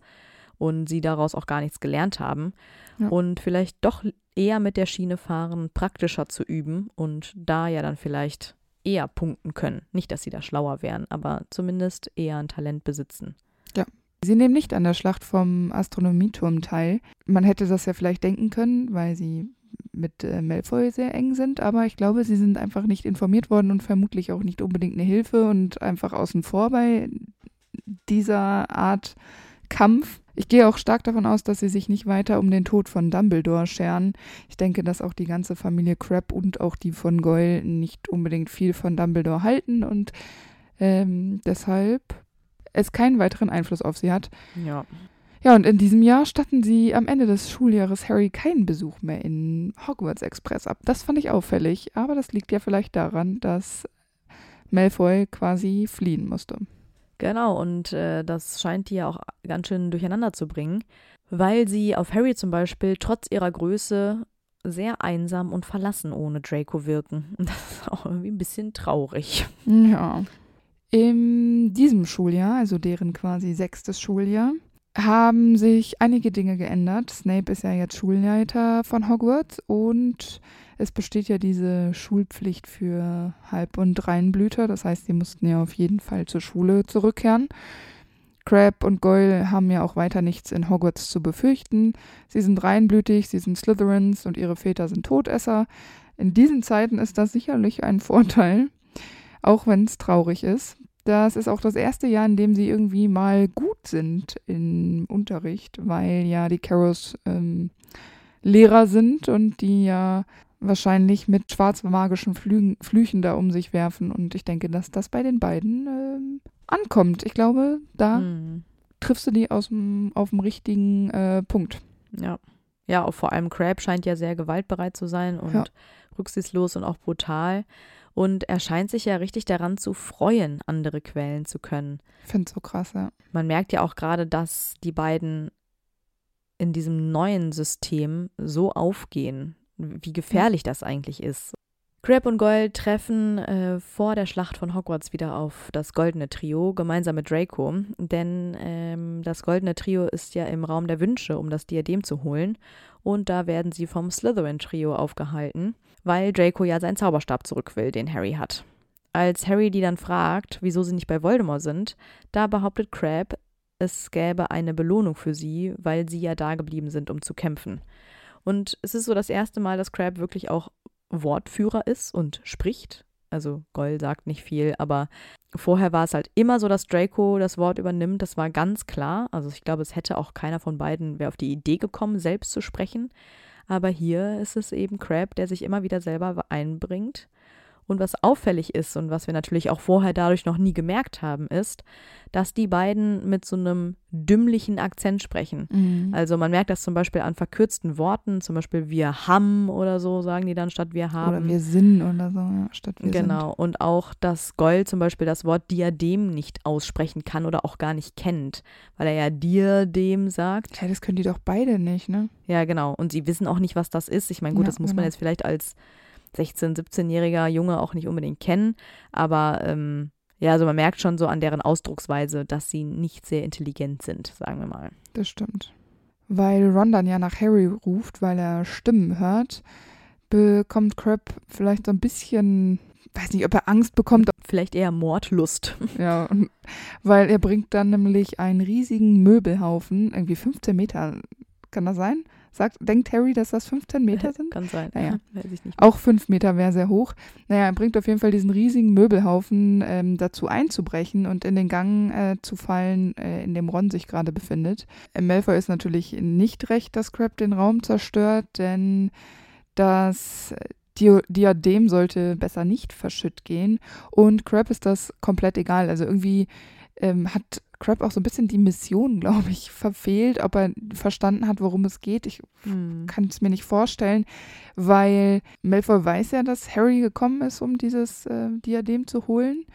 und sie daraus auch gar nichts gelernt haben. Ja. Und vielleicht doch eher mit der Schiene fahren, praktischer zu üben und da ja dann vielleicht eher punkten können. Nicht, dass sie da schlauer wären, aber zumindest eher ein Talent besitzen. Ja. Sie nehmen nicht an der Schlacht vom Astronomieturm teil. Man hätte das ja vielleicht denken können, weil sie mit äh, Malfoy sehr eng sind, aber ich glaube, sie sind einfach nicht informiert worden und vermutlich auch nicht unbedingt eine Hilfe und einfach außen vor bei dieser Art Kampf. Ich gehe auch stark davon aus, dass sie sich nicht weiter um den Tod von Dumbledore scheren. Ich denke, dass auch die ganze Familie Crab und auch die von Goyle nicht unbedingt viel von Dumbledore halten und ähm, deshalb es keinen weiteren Einfluss auf sie hat. Ja. Ja, und in diesem Jahr statten sie am Ende des Schuljahres Harry keinen Besuch mehr in Hogwarts Express ab. Das fand ich auffällig, aber das liegt ja vielleicht daran, dass Malfoy quasi fliehen musste. Genau, und äh, das scheint die ja auch ganz schön durcheinander zu bringen, weil sie auf Harry zum Beispiel trotz ihrer Größe sehr einsam und verlassen ohne Draco wirken. Und das ist auch irgendwie ein bisschen traurig. Ja. In diesem Schuljahr, also deren quasi sechstes Schuljahr, haben sich einige Dinge geändert. Snape ist ja jetzt Schulleiter von Hogwarts und es besteht ja diese Schulpflicht für Halb- und Reinblüter. Das heißt, sie mussten ja auf jeden Fall zur Schule zurückkehren. Crab und Goyle haben ja auch weiter nichts in Hogwarts zu befürchten. Sie sind reinblütig, sie sind Slytherins und ihre Väter sind Todesser. In diesen Zeiten ist das sicherlich ein Vorteil, auch wenn es traurig ist. Das ist auch das erste Jahr, in dem sie irgendwie mal gut sind im Unterricht, weil ja die Carrows ähm, Lehrer sind und die ja wahrscheinlich mit schwarzmagischen Flügen, Flüchen da um sich werfen. Und ich denke, dass das bei den beiden ähm, ankommt. Ich glaube, da hm. triffst du die aus dem, auf dem richtigen äh, Punkt. Ja. Ja, auch vor allem Crab scheint ja sehr gewaltbereit zu sein und ja. rücksichtslos und auch brutal. Und er scheint sich ja richtig daran zu freuen, andere quälen zu können. Finde so krass, ja. Man merkt ja auch gerade, dass die beiden in diesem neuen System so aufgehen, wie gefährlich das eigentlich ist. Crab und Goyle treffen äh, vor der Schlacht von Hogwarts wieder auf das Goldene Trio, gemeinsam mit Draco. Denn ähm, das Goldene Trio ist ja im Raum der Wünsche, um das Diadem zu holen. Und da werden sie vom Slytherin-Trio aufgehalten, weil Draco ja seinen Zauberstab zurück will, den Harry hat. Als Harry die dann fragt, wieso sie nicht bei Voldemort sind, da behauptet Crab, es gäbe eine Belohnung für sie, weil sie ja da geblieben sind, um zu kämpfen. Und es ist so das erste Mal, dass Crab wirklich auch Wortführer ist und spricht. Also Goll sagt nicht viel, aber vorher war es halt immer so, dass Draco das Wort übernimmt. Das war ganz klar. Also ich glaube, es hätte auch keiner von beiden wäre auf die Idee gekommen, selbst zu sprechen. Aber hier ist es eben Crab, der sich immer wieder selber einbringt und was auffällig ist und was wir natürlich auch vorher dadurch noch nie gemerkt haben, ist, dass die beiden mit so einem dümmlichen Akzent sprechen. Mhm. Also man merkt das zum Beispiel an verkürzten Worten, zum Beispiel wir haben oder so, sagen die dann statt wir haben. Oder wir sind oder so, ja, statt wir genau. sind. Genau. Und auch, dass Gold zum Beispiel das Wort Diadem nicht aussprechen kann oder auch gar nicht kennt, weil er ja Diadem sagt. Ja, das können die doch beide nicht, ne? Ja, genau. Und sie wissen auch nicht, was das ist. Ich meine, gut, ja, das muss genau. man jetzt vielleicht als 16-, 17-jähriger Junge auch nicht unbedingt kennen. Aber ähm, ja, also man merkt schon so an deren Ausdrucksweise, dass sie nicht sehr intelligent sind, sagen wir mal. Das stimmt. Weil Ron dann ja nach Harry ruft, weil er Stimmen hört, bekommt Crab vielleicht so ein bisschen, weiß nicht, ob er Angst bekommt. Vielleicht eher Mordlust. Ja, weil er bringt dann nämlich einen riesigen Möbelhaufen, irgendwie 15 Meter, kann das sein? Sagt, denkt Harry, dass das 15 Meter sind? Kann sein. Naja, ja, weiß ich nicht. Auch 5 Meter wäre sehr hoch. Naja, er bringt auf jeden Fall diesen riesigen Möbelhaufen ähm, dazu einzubrechen und in den Gang äh, zu fallen, äh, in dem Ron sich gerade befindet. Äh, Malfoy ist natürlich nicht recht, dass Crab den Raum zerstört, denn das Diadem sollte besser nicht verschütt gehen. Und Crab ist das komplett egal. Also irgendwie ähm, hat Crab auch so ein bisschen die Mission, glaube ich, verfehlt, ob er verstanden hat, worum es geht. Ich hm. kann es mir nicht vorstellen, weil Malfoy weiß ja, dass Harry gekommen ist, um dieses äh, Diadem zu holen.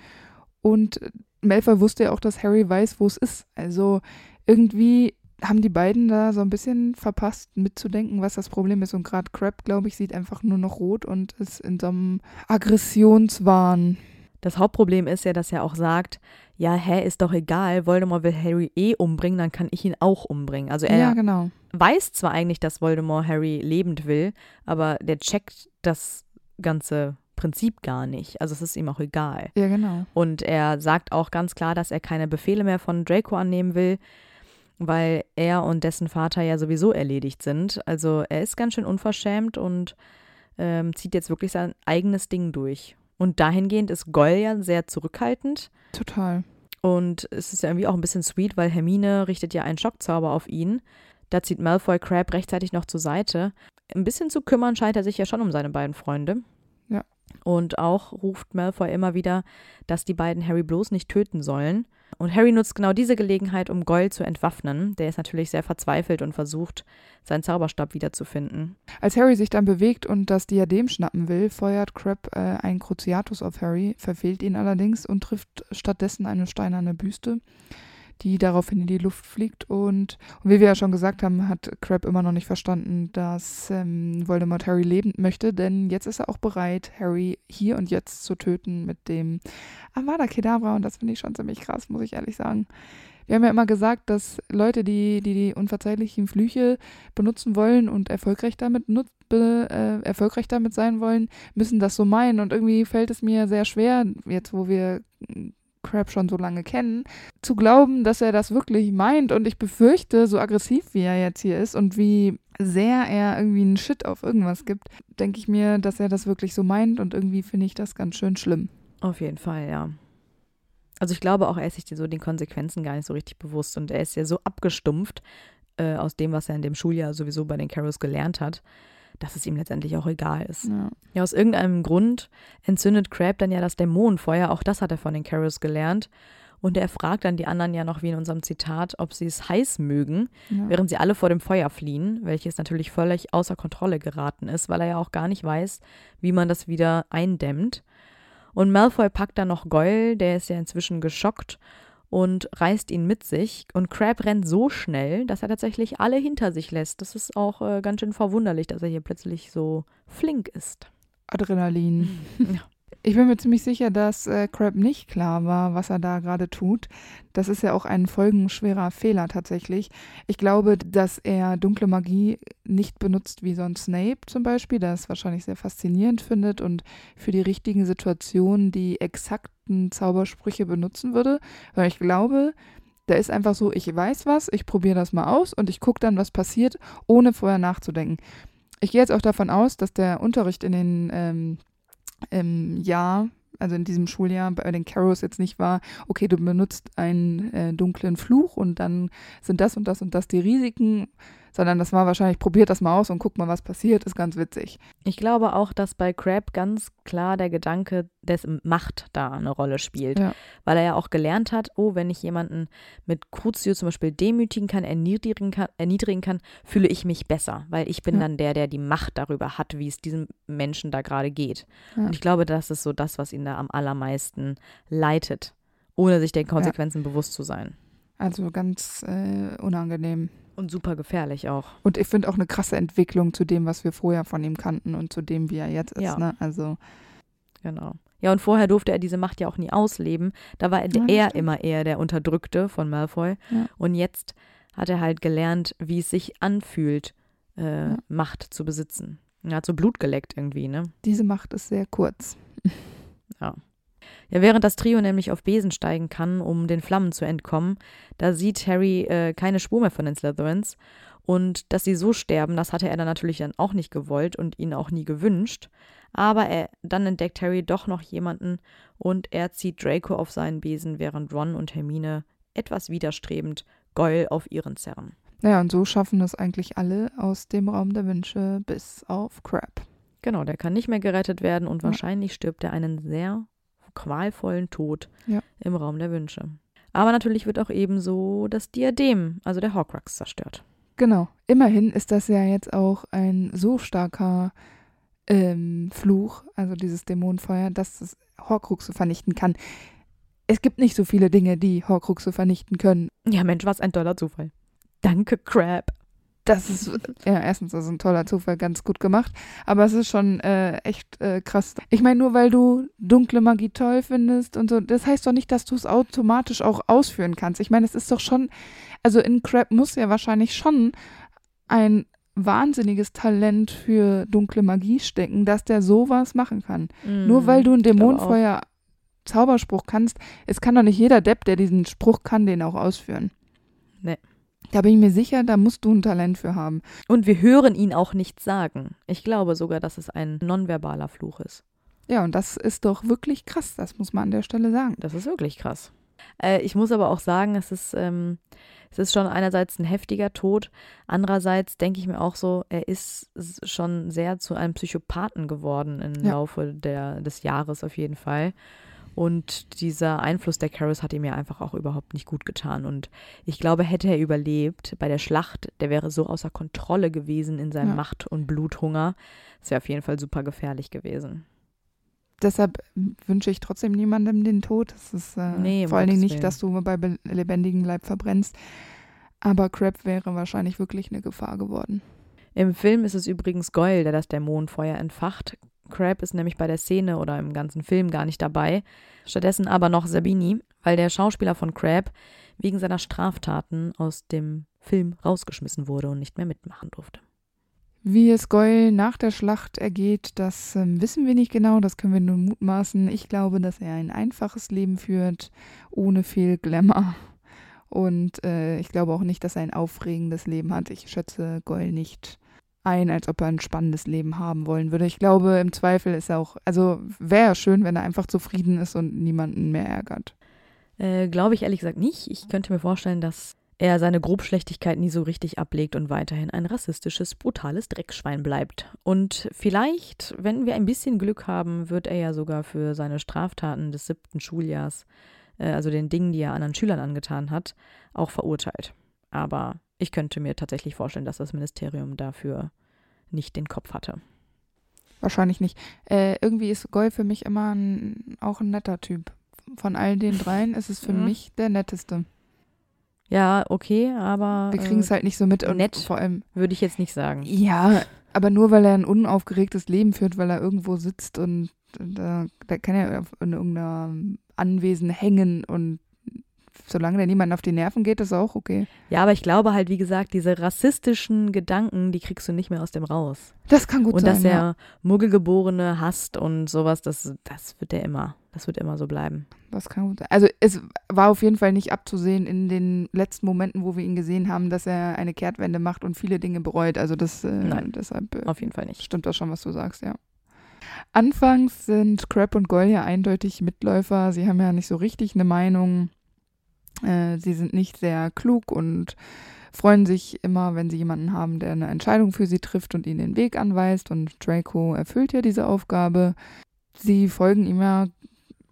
Und Malfoy wusste ja auch, dass Harry weiß, wo es ist. Also irgendwie haben die beiden da so ein bisschen verpasst, mitzudenken, was das Problem ist. Und gerade Crab, glaube ich, sieht einfach nur noch rot und ist in so einem Aggressionswahn. Das Hauptproblem ist ja, dass er auch sagt, ja, hä, ist doch egal, Voldemort will Harry eh umbringen, dann kann ich ihn auch umbringen. Also er ja, genau. weiß zwar eigentlich, dass Voldemort Harry lebend will, aber der checkt das ganze Prinzip gar nicht. Also es ist ihm auch egal. Ja, genau. Und er sagt auch ganz klar, dass er keine Befehle mehr von Draco annehmen will, weil er und dessen Vater ja sowieso erledigt sind. Also er ist ganz schön unverschämt und ähm, zieht jetzt wirklich sein eigenes Ding durch. Und dahingehend ist Goll ja sehr zurückhaltend. Total. Und es ist ja irgendwie auch ein bisschen sweet, weil Hermine richtet ja einen Schockzauber auf ihn. Da zieht Malfoy Crab rechtzeitig noch zur Seite. Ein bisschen zu kümmern scheint er sich ja schon um seine beiden Freunde. Ja. Und auch ruft Malfoy immer wieder, dass die beiden Harry bloß nicht töten sollen. Und Harry nutzt genau diese Gelegenheit, um Goyle zu entwaffnen. Der ist natürlich sehr verzweifelt und versucht, seinen Zauberstab wiederzufinden. Als Harry sich dann bewegt und das Diadem schnappen will, feuert Crab äh, einen Cruciatus auf Harry, verfehlt ihn allerdings und trifft stattdessen eine steinerne Büste die daraufhin in die Luft fliegt. Und, und wie wir ja schon gesagt haben, hat Crab immer noch nicht verstanden, dass ähm, Voldemort Harry lebend möchte, denn jetzt ist er auch bereit, Harry hier und jetzt zu töten mit dem Avada Kedavra. Und das finde ich schon ziemlich krass, muss ich ehrlich sagen. Wir haben ja immer gesagt, dass Leute, die die, die unverzeihlichen Flüche benutzen wollen und erfolgreich damit nutzt, be, äh, erfolgreich damit sein wollen, müssen das so meinen. Und irgendwie fällt es mir sehr schwer, jetzt wo wir Crab schon so lange kennen, zu glauben, dass er das wirklich meint. Und ich befürchte, so aggressiv wie er jetzt hier ist und wie sehr er irgendwie einen Shit auf irgendwas gibt, denke ich mir, dass er das wirklich so meint. Und irgendwie finde ich das ganz schön schlimm. Auf jeden Fall, ja. Also ich glaube auch, er ist sich so den Konsequenzen gar nicht so richtig bewusst. Und er ist ja so abgestumpft äh, aus dem, was er in dem Schuljahr sowieso bei den Carrows gelernt hat dass es ihm letztendlich auch egal ist. Ja. ja, aus irgendeinem Grund entzündet Crab dann ja das Dämonenfeuer, auch das hat er von den Carrows gelernt. Und er fragt dann die anderen ja noch, wie in unserem Zitat, ob sie es heiß mögen, ja. während sie alle vor dem Feuer fliehen, welches natürlich völlig außer Kontrolle geraten ist, weil er ja auch gar nicht weiß, wie man das wieder eindämmt. Und Malfoy packt dann noch Goyle, der ist ja inzwischen geschockt und reißt ihn mit sich. Und Crab rennt so schnell, dass er tatsächlich alle hinter sich lässt. Das ist auch äh, ganz schön verwunderlich, dass er hier plötzlich so flink ist. Adrenalin. Ja. Ich bin mir ziemlich sicher, dass äh, Crab nicht klar war, was er da gerade tut. Das ist ja auch ein folgenschwerer Fehler tatsächlich. Ich glaube, dass er dunkle Magie nicht benutzt wie sonst Snape zum Beispiel, der es wahrscheinlich sehr faszinierend findet und für die richtigen Situationen die exakten Zaubersprüche benutzen würde. Weil ich glaube, der ist einfach so, ich weiß was, ich probiere das mal aus und ich gucke dann, was passiert, ohne vorher nachzudenken. Ich gehe jetzt auch davon aus, dass der Unterricht in den ähm, im Jahr, also in diesem Schuljahr bei den Carrows jetzt nicht war, okay, du benutzt einen äh, dunklen Fluch und dann sind das und das und das die Risiken, sondern das war wahrscheinlich, probiert das mal aus und guck mal, was passiert, ist ganz witzig. Ich glaube auch, dass bei Crab ganz klar der Gedanke des Macht da eine Rolle spielt. Ja. Weil er ja auch gelernt hat, oh, wenn ich jemanden mit Crucio zum Beispiel demütigen kann, erniedrigen kann, erniedrigen kann, fühle ich mich besser, weil ich bin Ja. dann der, der die Macht darüber hat, wie es diesem Menschen da gerade geht. Ja. Und ich glaube, das ist so das, was ihn da am allermeisten leitet, ohne sich den Konsequenzen bewusst zu sein. Also ganz äh, unangenehm. Und super gefährlich auch. Und ich finde auch eine krasse Entwicklung zu dem, was wir vorher von ihm kannten und zu dem, wie er jetzt ist. Ja. Ne? Also, Genau. Ja, und vorher durfte er diese Macht ja auch nie ausleben. Da war er, Ja, er immer eher der Unterdrückte von Malfoy. Ja. Und jetzt hat er halt gelernt, wie es sich anfühlt, äh. Macht zu besitzen. Er hat so Blut geleckt irgendwie, ne? diese Macht ist sehr kurz. Ja, während das Trio nämlich auf Besen steigen kann, um den Flammen zu entkommen, da sieht Harry äh, keine Spur mehr von den Slytherins. Und dass sie so sterben, das hatte er dann natürlich dann auch nicht gewollt und ihnen auch nie gewünscht. Aber er, dann entdeckt Harry doch noch jemanden und er zieht Draco auf seinen Besen, während Ron und Hermine etwas widerstrebend Goyle auf ihren zerren. Naja, und so schaffen es eigentlich alle aus dem Raum der Wünsche bis auf Crab. Genau, der kann nicht mehr gerettet werden und Ja. wahrscheinlich stirbt er einen sehr qualvollen Tod Ja. im Raum der Wünsche. Aber natürlich wird auch ebenso das Diadem, also der Horcrux, zerstört. Genau. Immerhin ist das ja jetzt auch ein so starker ähm, Fluch, also dieses Dämonenfeuer, dass es Horcruxe vernichten kann. Es gibt nicht so viele Dinge, die Horcruxe vernichten können. Ja, Mensch, was ein toller Zufall. Danke, Crab. Das ist, ja, erstens, das ist ein toller Zufall, ganz gut gemacht. Aber es ist schon äh, echt äh, krass. Ich meine, nur weil du dunkle Magie toll findest und so, das heißt doch nicht, dass du es automatisch auch ausführen kannst. Ich meine, es ist doch schon, also in Crab muss ja wahrscheinlich schon ein wahnsinniges Talent für dunkle Magie stecken, dass der sowas machen kann. Nur weil du Mhm. auch. Dämonenfeuer Zauberspruch kannst, es kann doch nicht jeder Depp, der diesen Spruch kann, den auch ausführen. Nee. Da bin ich mir sicher, da musst du ein Talent für haben. Und wir hören ihn auch nicht sagen. Ich glaube sogar, dass es ein nonverbaler Fluch ist. Ja, und das ist doch wirklich krass, das muss man an der Stelle sagen. Das ist wirklich krass. Äh, ich muss aber auch sagen, es ist, ähm, es ist schon einerseits ein heftiger Tod, andererseits denke ich mir auch so, er ist schon sehr zu einem Psychopathen geworden im Ja. Laufe der, des Jahres auf jeden Fall. Und dieser Einfluss der Caris hat ihm ja einfach auch überhaupt nicht gut getan. Und ich glaube, hätte er überlebt bei der Schlacht, der wäre so außer Kontrolle gewesen in seinem Ja. Macht- und Bluthunger. Das wäre auf jeden Fall super gefährlich gewesen. Deshalb wünsche ich trotzdem niemandem den Tod. Das ist äh, Nee, vor allen Dingen nicht, dass du bei be- lebendigem Leib verbrennst. Aber Crab wäre wahrscheinlich wirklich eine Gefahr geworden. Im Film ist es übrigens Goyle, der das Dämonenfeuer entfacht. Crab ist nämlich bei der Szene oder im ganzen Film gar nicht dabei. Stattdessen aber noch Sabini, weil der Schauspieler von Crab wegen seiner Straftaten aus dem Film rausgeschmissen wurde und nicht mehr mitmachen durfte. Wie es Goyle nach der Schlacht ergeht, das ähm, wissen wir nicht genau, das können wir nur mutmaßen. Ich glaube, dass er ein einfaches Leben führt, ohne viel Glamour. Und äh, ich glaube auch nicht, dass er ein aufregendes Leben hat. Ich schätze Goyle nicht ein, als ob er ein spannendes Leben haben wollen würde. Ich glaube, im Zweifel ist er auch, also wäre schön, wenn er einfach zufrieden ist und niemanden mehr ärgert. Äh, Glaube ich ehrlich gesagt nicht. Ich könnte mir vorstellen, dass er seine Grobschlechtigkeit nie so richtig ablegt und weiterhin ein rassistisches, brutales Dreckschwein bleibt. Und vielleicht, wenn wir ein bisschen Glück haben, wird er ja sogar für seine Straftaten des siebten Schuljahrs, äh, also den Dingen, die er anderen Schülern angetan hat, auch verurteilt. Aber ich könnte mir tatsächlich vorstellen, dass das Ministerium dafür nicht den Kopf hatte. Wahrscheinlich nicht. Äh, irgendwie ist Goyle für mich immer ein, auch ein netter Typ. Von all den dreien ist es für Mhm. mich der netteste. Ja, okay, aber Wir kriegen es äh, halt nicht so mit und nett. vor allem, würde ich jetzt nicht sagen. ja, Aber nur weil er ein unaufgeregtes Leben führt, weil er irgendwo sitzt und da, da kann er in irgendeinem Anwesen hängen und solange der niemand auf die Nerven geht, ist auch okay. Ja, aber ich glaube halt, wie gesagt, diese rassistischen Gedanken, die kriegst du nicht mehr aus dem raus. Das kann gut und sein. dass er ja. Muggelgeborene hasst und sowas, das, das wird er immer. Das wird immer so bleiben. Das kann gut sein. Also es war auf jeden Fall nicht abzusehen in den letzten Momenten, wo wir ihn gesehen haben, dass er eine Kehrtwende macht und viele Dinge bereut. Also das äh, Nein, deshalb äh, Auf jeden Fall nicht. stimmt das schon, was du sagst, ja. Anfangs sind Crab und Goyle ja eindeutig Mitläufer. Sie haben ja nicht so richtig eine Meinung. Äh, sie sind nicht sehr klug und freuen sich immer, wenn sie jemanden haben, der eine Entscheidung für sie trifft und ihnen den Weg anweist. Und Draco erfüllt ja diese Aufgabe. Sie folgen ihm ja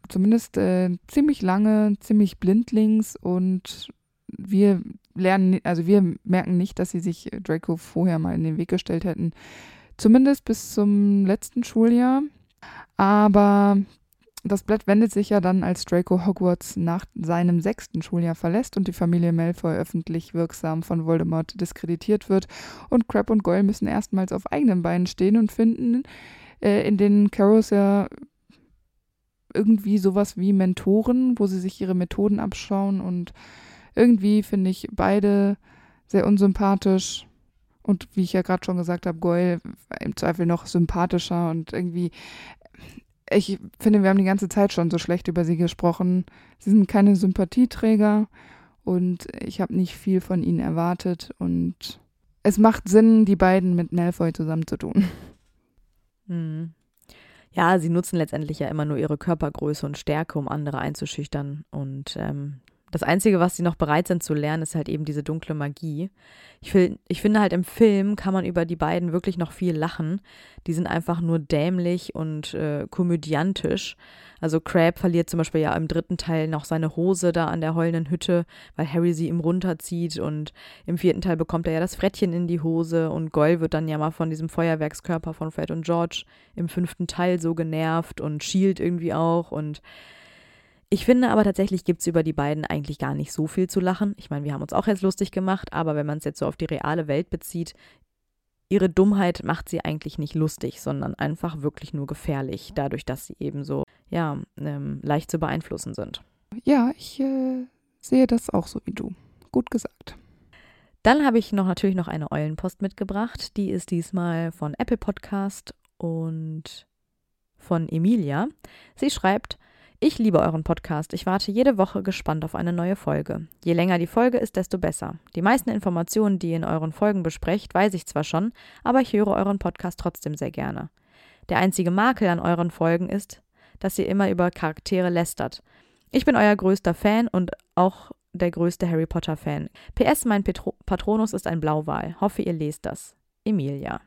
zumindest äh, ziemlich lange, ziemlich blindlings und wir lernen, also wir merken nicht, dass sie sich Draco vorher mal in den Weg gestellt hätten. Zumindest bis zum letzten Schuljahr. Aber das Blatt wendet sich ja dann, als Draco Hogwarts nach seinem sechsten Schuljahr verlässt und die Familie Malfoy öffentlich wirksam von Voldemort diskreditiert wird. Und Crab und Goyle müssen erstmals auf eigenen Beinen stehen und finden äh, in den Carrows ja irgendwie sowas wie Mentoren, wo sie sich ihre Methoden abschauen. Und irgendwie finde ich beide sehr unsympathisch. Und wie ich ja gerade schon gesagt habe, Goyle im Zweifel noch sympathischer und irgendwie ich finde, wir haben die ganze Zeit schon so schlecht über sie gesprochen. Sie sind keine Sympathieträger und ich habe nicht viel von ihnen erwartet und es macht Sinn, die beiden mit Malfoy zusammenzutun. Hm. Ja, sie nutzen letztendlich ja immer nur ihre Körpergröße und Stärke, um andere einzuschüchtern. Und ähm, das Einzige, was sie noch bereit sind zu lernen, ist halt eben diese dunkle Magie. Ich, will, ich finde halt im Film kann man über die beiden wirklich noch viel lachen. Die sind einfach nur dämlich und äh, komödiantisch. Also Crab verliert zum Beispiel ja im dritten Teil noch seine Hose da an der heulenden Hütte, weil Harry sie ihm runterzieht. Und im vierten Teil bekommt er ja das Frettchen in die Hose. Und Goyle wird dann ja mal von diesem Feuerwerkskörper von Fred und George im fünften Teil so genervt und Shield irgendwie auch. Und ich finde aber tatsächlich gibt es über die beiden eigentlich gar nicht so viel zu lachen. Ich meine, wir haben uns auch jetzt lustig gemacht, aber wenn man es jetzt so auf die reale Welt bezieht, ihre Dummheit macht sie eigentlich nicht lustig, sondern einfach wirklich nur gefährlich, dadurch, dass sie eben so, ja, ähm, leicht zu beeinflussen sind. Ja, ich äh, sehe das auch so wie du. Gut gesagt. Dann habe ich noch natürlich noch eine Eulenpost mitgebracht. Die ist diesmal von Apple Podcast und von Emilia. Sie schreibt, ich liebe euren Podcast. Ich warte jede Woche gespannt auf eine neue Folge. Je länger die Folge ist, desto besser. Die meisten Informationen, die ihr in euren Folgen besprecht, weiß ich zwar schon, aber ich höre euren Podcast trotzdem sehr gerne. Der einzige Makel an euren Folgen ist, dass ihr immer über Charaktere lästert. Ich bin euer größter Fan und auch der größte Harry Potter Fan. PS, mein Petro Patronus ist ein Blauwal. Hoffe, ihr lest das. Emilia.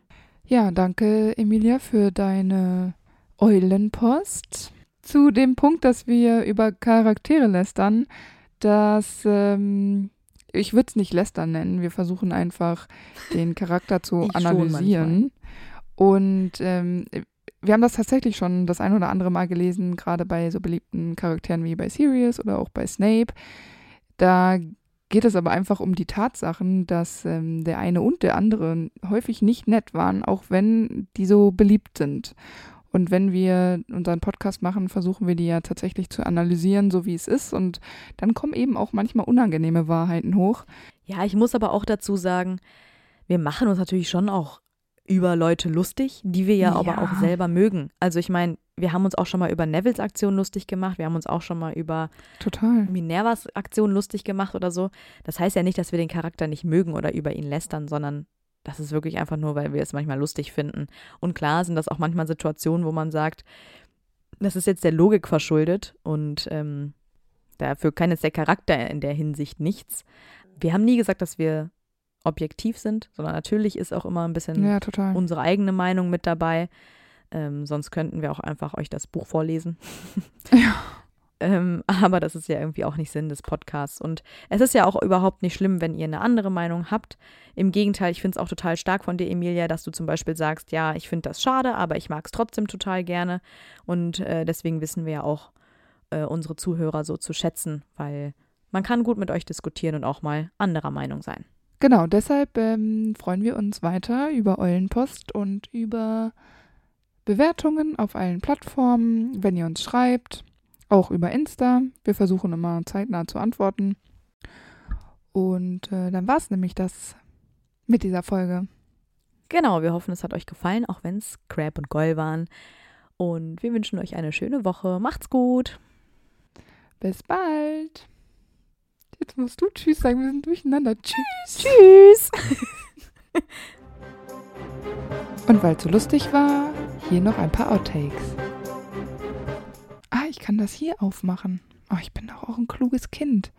Ja, danke Emilia für deine Eulenpost zu dem Punkt, dass wir über Charaktere lästern, dass ähm, ich würde es nicht lästern nennen. Wir versuchen einfach den Charakter zu Ich analysieren. Und ähm, wir haben das tatsächlich schon das ein oder andere Mal gelesen, gerade bei so beliebten Charakteren wie bei Sirius oder auch bei Snape. Da geht es aber einfach um die Tatsachen, dass ähm, der eine und der andere häufig nicht nett waren, auch wenn die so beliebt sind. Und wenn wir unseren Podcast machen, versuchen wir die ja tatsächlich zu analysieren, so wie es ist. Und dann kommen eben auch manchmal unangenehme Wahrheiten hoch. Ja, ich muss aber auch dazu sagen, wir machen uns natürlich schon auch über Leute lustig, die wir ja, aber Ja. auch selber mögen. Also ich meine, wir haben uns auch schon mal über Nevils Aktion lustig gemacht, wir haben uns auch schon mal über Total. Minervas Aktion lustig gemacht oder so. Das heißt ja nicht, dass wir den Charakter nicht mögen oder über ihn lästern, sondern das ist wirklich einfach nur, weil wir es manchmal lustig finden. Und klar sind das auch manchmal Situationen, wo man sagt, das ist jetzt der Logik verschuldet und ähm, dafür kann jetzt der Charakter in der Hinsicht nichts. Wir haben nie gesagt, dass wir objektiv sind, sondern natürlich ist auch immer ein bisschen Ja, unsere eigene Meinung mit dabei. Ähm, sonst könnten wir auch einfach euch das Buch vorlesen. Ja. Ähm, aber das ist ja irgendwie auch nicht Sinn des Podcasts. Und es ist ja auch überhaupt nicht schlimm, wenn ihr eine andere Meinung habt. Im Gegenteil, ich finde es auch total stark von dir, Emilia, dass du zum Beispiel sagst, ja, ich finde das schade, aber ich mag es trotzdem total gerne. Und äh, deswegen wissen wir ja auch äh, unsere Zuhörer so zu schätzen, weil man kann gut mit euch diskutieren und auch mal anderer Meinung sein. Genau, deshalb ähm, freuen wir uns weiter über Eulenpost und über Bewertungen auf allen Plattformen, wenn ihr uns schreibt, auch über Insta. Wir versuchen immer zeitnah zu antworten. Und äh, dann war es nämlich das mit dieser Folge. Genau, wir hoffen, es hat euch gefallen, auch wenn es Crab und Goll waren. Und wir wünschen euch eine schöne Woche. Macht's gut. Bis bald. Jetzt musst du Tschüss sagen, wir sind durcheinander. Tschüss. Tschüss. Und weil es so lustig war, hier noch ein paar Outtakes. Ah, ich kann das hier aufmachen. Oh, ich bin doch auch ein kluges Kind.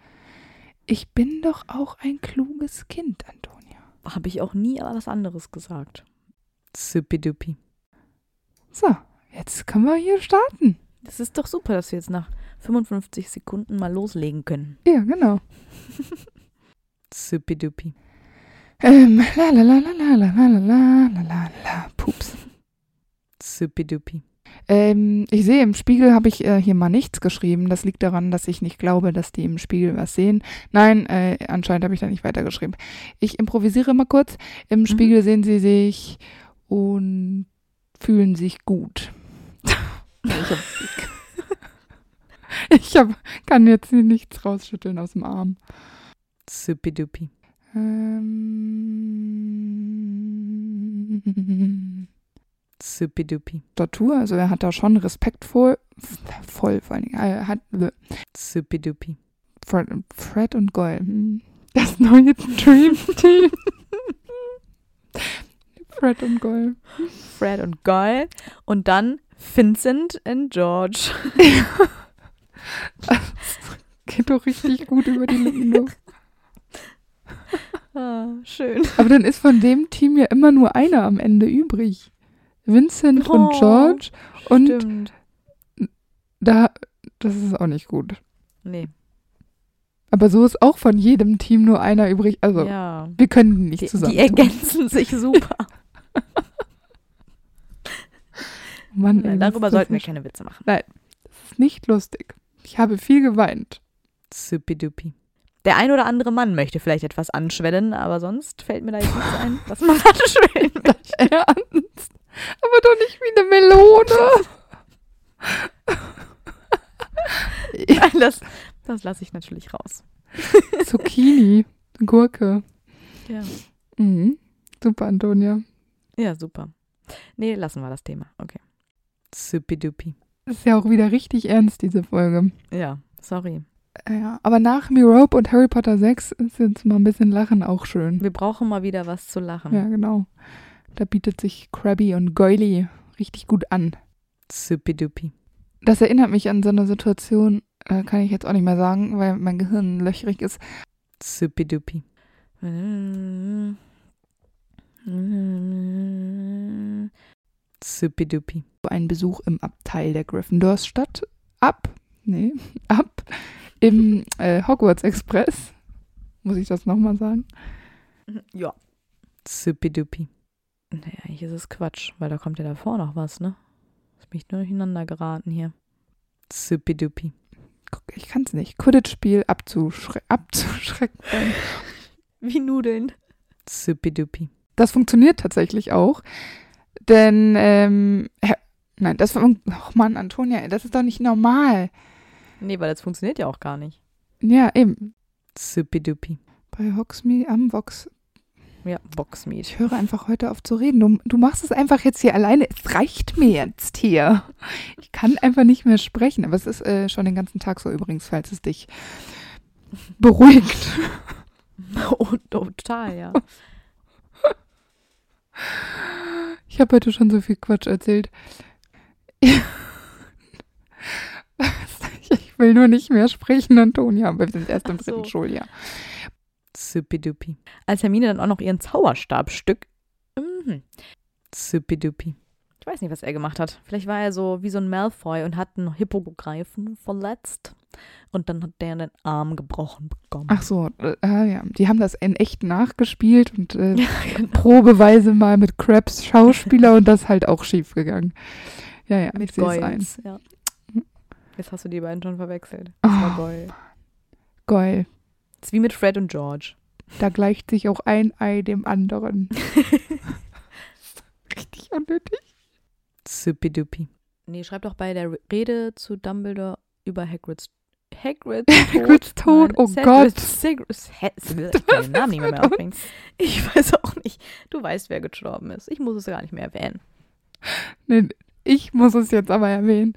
Ich bin doch auch ein kluges Kind, Antonia. Habe ich auch nie was anderes gesagt. Supidupi. So, jetzt können wir hier starten. Das ist doch super, dass wir jetzt nach 55 Sekunden mal loslegen können. Ja, genau. Supidupi. Ähm, la la la la la la la la la la la. Pups. Supidupi. Ähm, ich sehe, im Spiegel habe ich äh, hier mal nichts geschrieben. Das liegt daran, dass ich nicht glaube, dass die im Spiegel was sehen. Nein, äh, anscheinend habe ich da nicht weitergeschrieben. Ich improvisiere mal kurz. Im Spiegel sehen sie sich und fühlen sich gut. ich hab, kann jetzt hier nichts rausschütteln aus dem Arm. Supidupi. Ähm, Supidupi. Statur, also er hat da schon respektvoll, voll vor allen Dingen, er hat Supidupi. Fred, Fred und Goyle. hm, Das neue Dream Team. Fred und Goyle. Fred und Goyle. Und dann Vincent und George. Geht doch richtig gut über die Lippen. Ah, schön. Aber dann ist von dem Team ja immer nur einer am Ende übrig. Vincent Oh, und George. Und Stimmt. da, das ist auch nicht gut. Nee. Aber so ist auch von jedem Team nur einer übrig. Also, ja. wir können nicht Die, zusammen. die ergänzen sich super. Mann, ey, darüber sollten wir keine Witze machen. das ist nicht lustig. Ich habe viel geweint. Supidupi. Der ein oder andere Mann möchte vielleicht etwas anschwellen, aber sonst fällt mir da jetzt nichts ein, was man anschwellen möchte. Ernst. Aber doch nicht wie eine Melone. Das, das lasse ich natürlich raus. Zucchini. Gurke. Ja. Mhm. Super, Antonia. ja, super. Nee, lassen wir das Thema. Okay. Supidupi. Das ist ja auch wieder richtig ernst, diese Folge. Ja, sorry. Ja, aber nach Mirope und Harry Potter 6 ist jetzt mal ein bisschen Lachen auch schön. Wir brauchen mal wieder was zu lachen. Ja, genau. Da bietet sich Krabby und Goily richtig gut an. Supidupi. Das erinnert mich an so eine Situation, äh, kann ich jetzt auch nicht mehr sagen, weil mein Gehirn löchrig ist. Supidupi. Supidupi. Ein Besuch im Abteil der Gryffindors statt. Ab, nee, ab im äh, Hogwarts Express. Muss ich das nochmal sagen? Ja. Supidupi. Naja, eigentlich ist es Quatsch, weil da kommt ja davor noch was, ne? Ist mich nur durcheinander geraten hier. Supidupi. Guck, ich kann es nicht. Quidditch-Spiel abzuschre abzuschrecken. Wie Nudeln. Supidupi. Das funktioniert tatsächlich auch. Denn, ähm, nein, das war, oh Mann, Antonia, das ist doch nicht normal. Nee, weil das funktioniert ja auch gar nicht. Ja, eben. Supidupi. Bei Hogsmeade am Vox. Ja, Boxmeat. Ich höre einfach heute auf zu reden. Du, du machst es einfach jetzt hier alleine. Es reicht mir jetzt hier. Ich kann einfach nicht mehr sprechen. Aber es ist äh, schon den ganzen Tag so übrigens, falls es dich beruhigt. Oh, total, ja. Ich habe heute schon so viel Quatsch erzählt. Ich will nur nicht mehr sprechen, Antonia, aber wir sind erst im so. dritten Schuljahr. Supidupi. Als Hermine dann auch noch ihren Zauberstabstück. Mhm. Supidupi. Ich weiß nicht, was er gemacht hat. Vielleicht war er so wie so ein Malfoy und hat einen Hippogreifen verletzt. Und dann hat der den Arm gebrochen bekommen. Ach so, äh, ah ja, die haben das in echt nachgespielt und äh, ja, genau. probeweise mal mit Krabs Schauspieler und das halt auch schief gegangen. Ja, ja, Mit ich sehe es ein. Ja. Jetzt hast du die beiden schon verwechselt. Das war Oh, Goyle. geil. Das ist wie mit Fred und George. Da gleicht sich auch ein Ei dem anderen. Richtig unnötig. Supidupi. Nee, schreib doch bei der Rede zu Dumbledore über Hagrids Hagrids Hagrids Tod, oh Cedric- Ced- Ich kann den Namen nicht mehr, mehr aufbringen. Ich weiß auch nicht. Du weißt, wer gestorben ist. Ich muss es gar nicht mehr erwähnen. Nee, ich muss es jetzt aber erwähnen,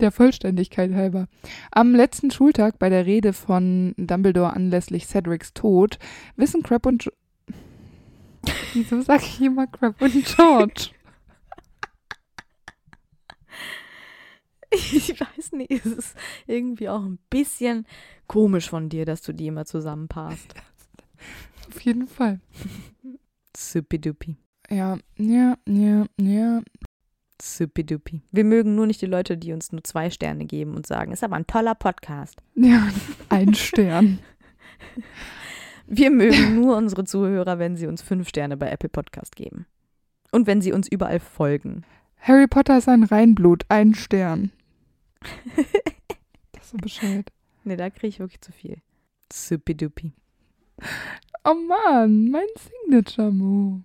der Vollständigkeit halber. Am letzten Schultag bei der Rede von Dumbledore anlässlich Cedrics Tod wissen Crab und... Jo Wieso sage ich immer Crab und George? Ich weiß nicht, es ist irgendwie auch ein bisschen komisch von dir, dass du die immer zusammenpasst. Auf jeden Fall. Supidupi. Ja, ja, ja, ja. Supidupi. Wir mögen nur nicht die Leute, die uns nur zwei Sterne geben und sagen, ist aber ein toller Podcast. Ja, ein Stern. Wir mögen nur unsere Zuhörer, wenn sie uns fünf Sterne bei Apple Podcast geben. Und wenn sie uns überall folgen. Harry Potter ist ein Reinblut, ein Stern. Das ist so Bescheid. Nee, da kriege ich wirklich zu viel. Supidupi. Oh Mann, mein Signature-Move.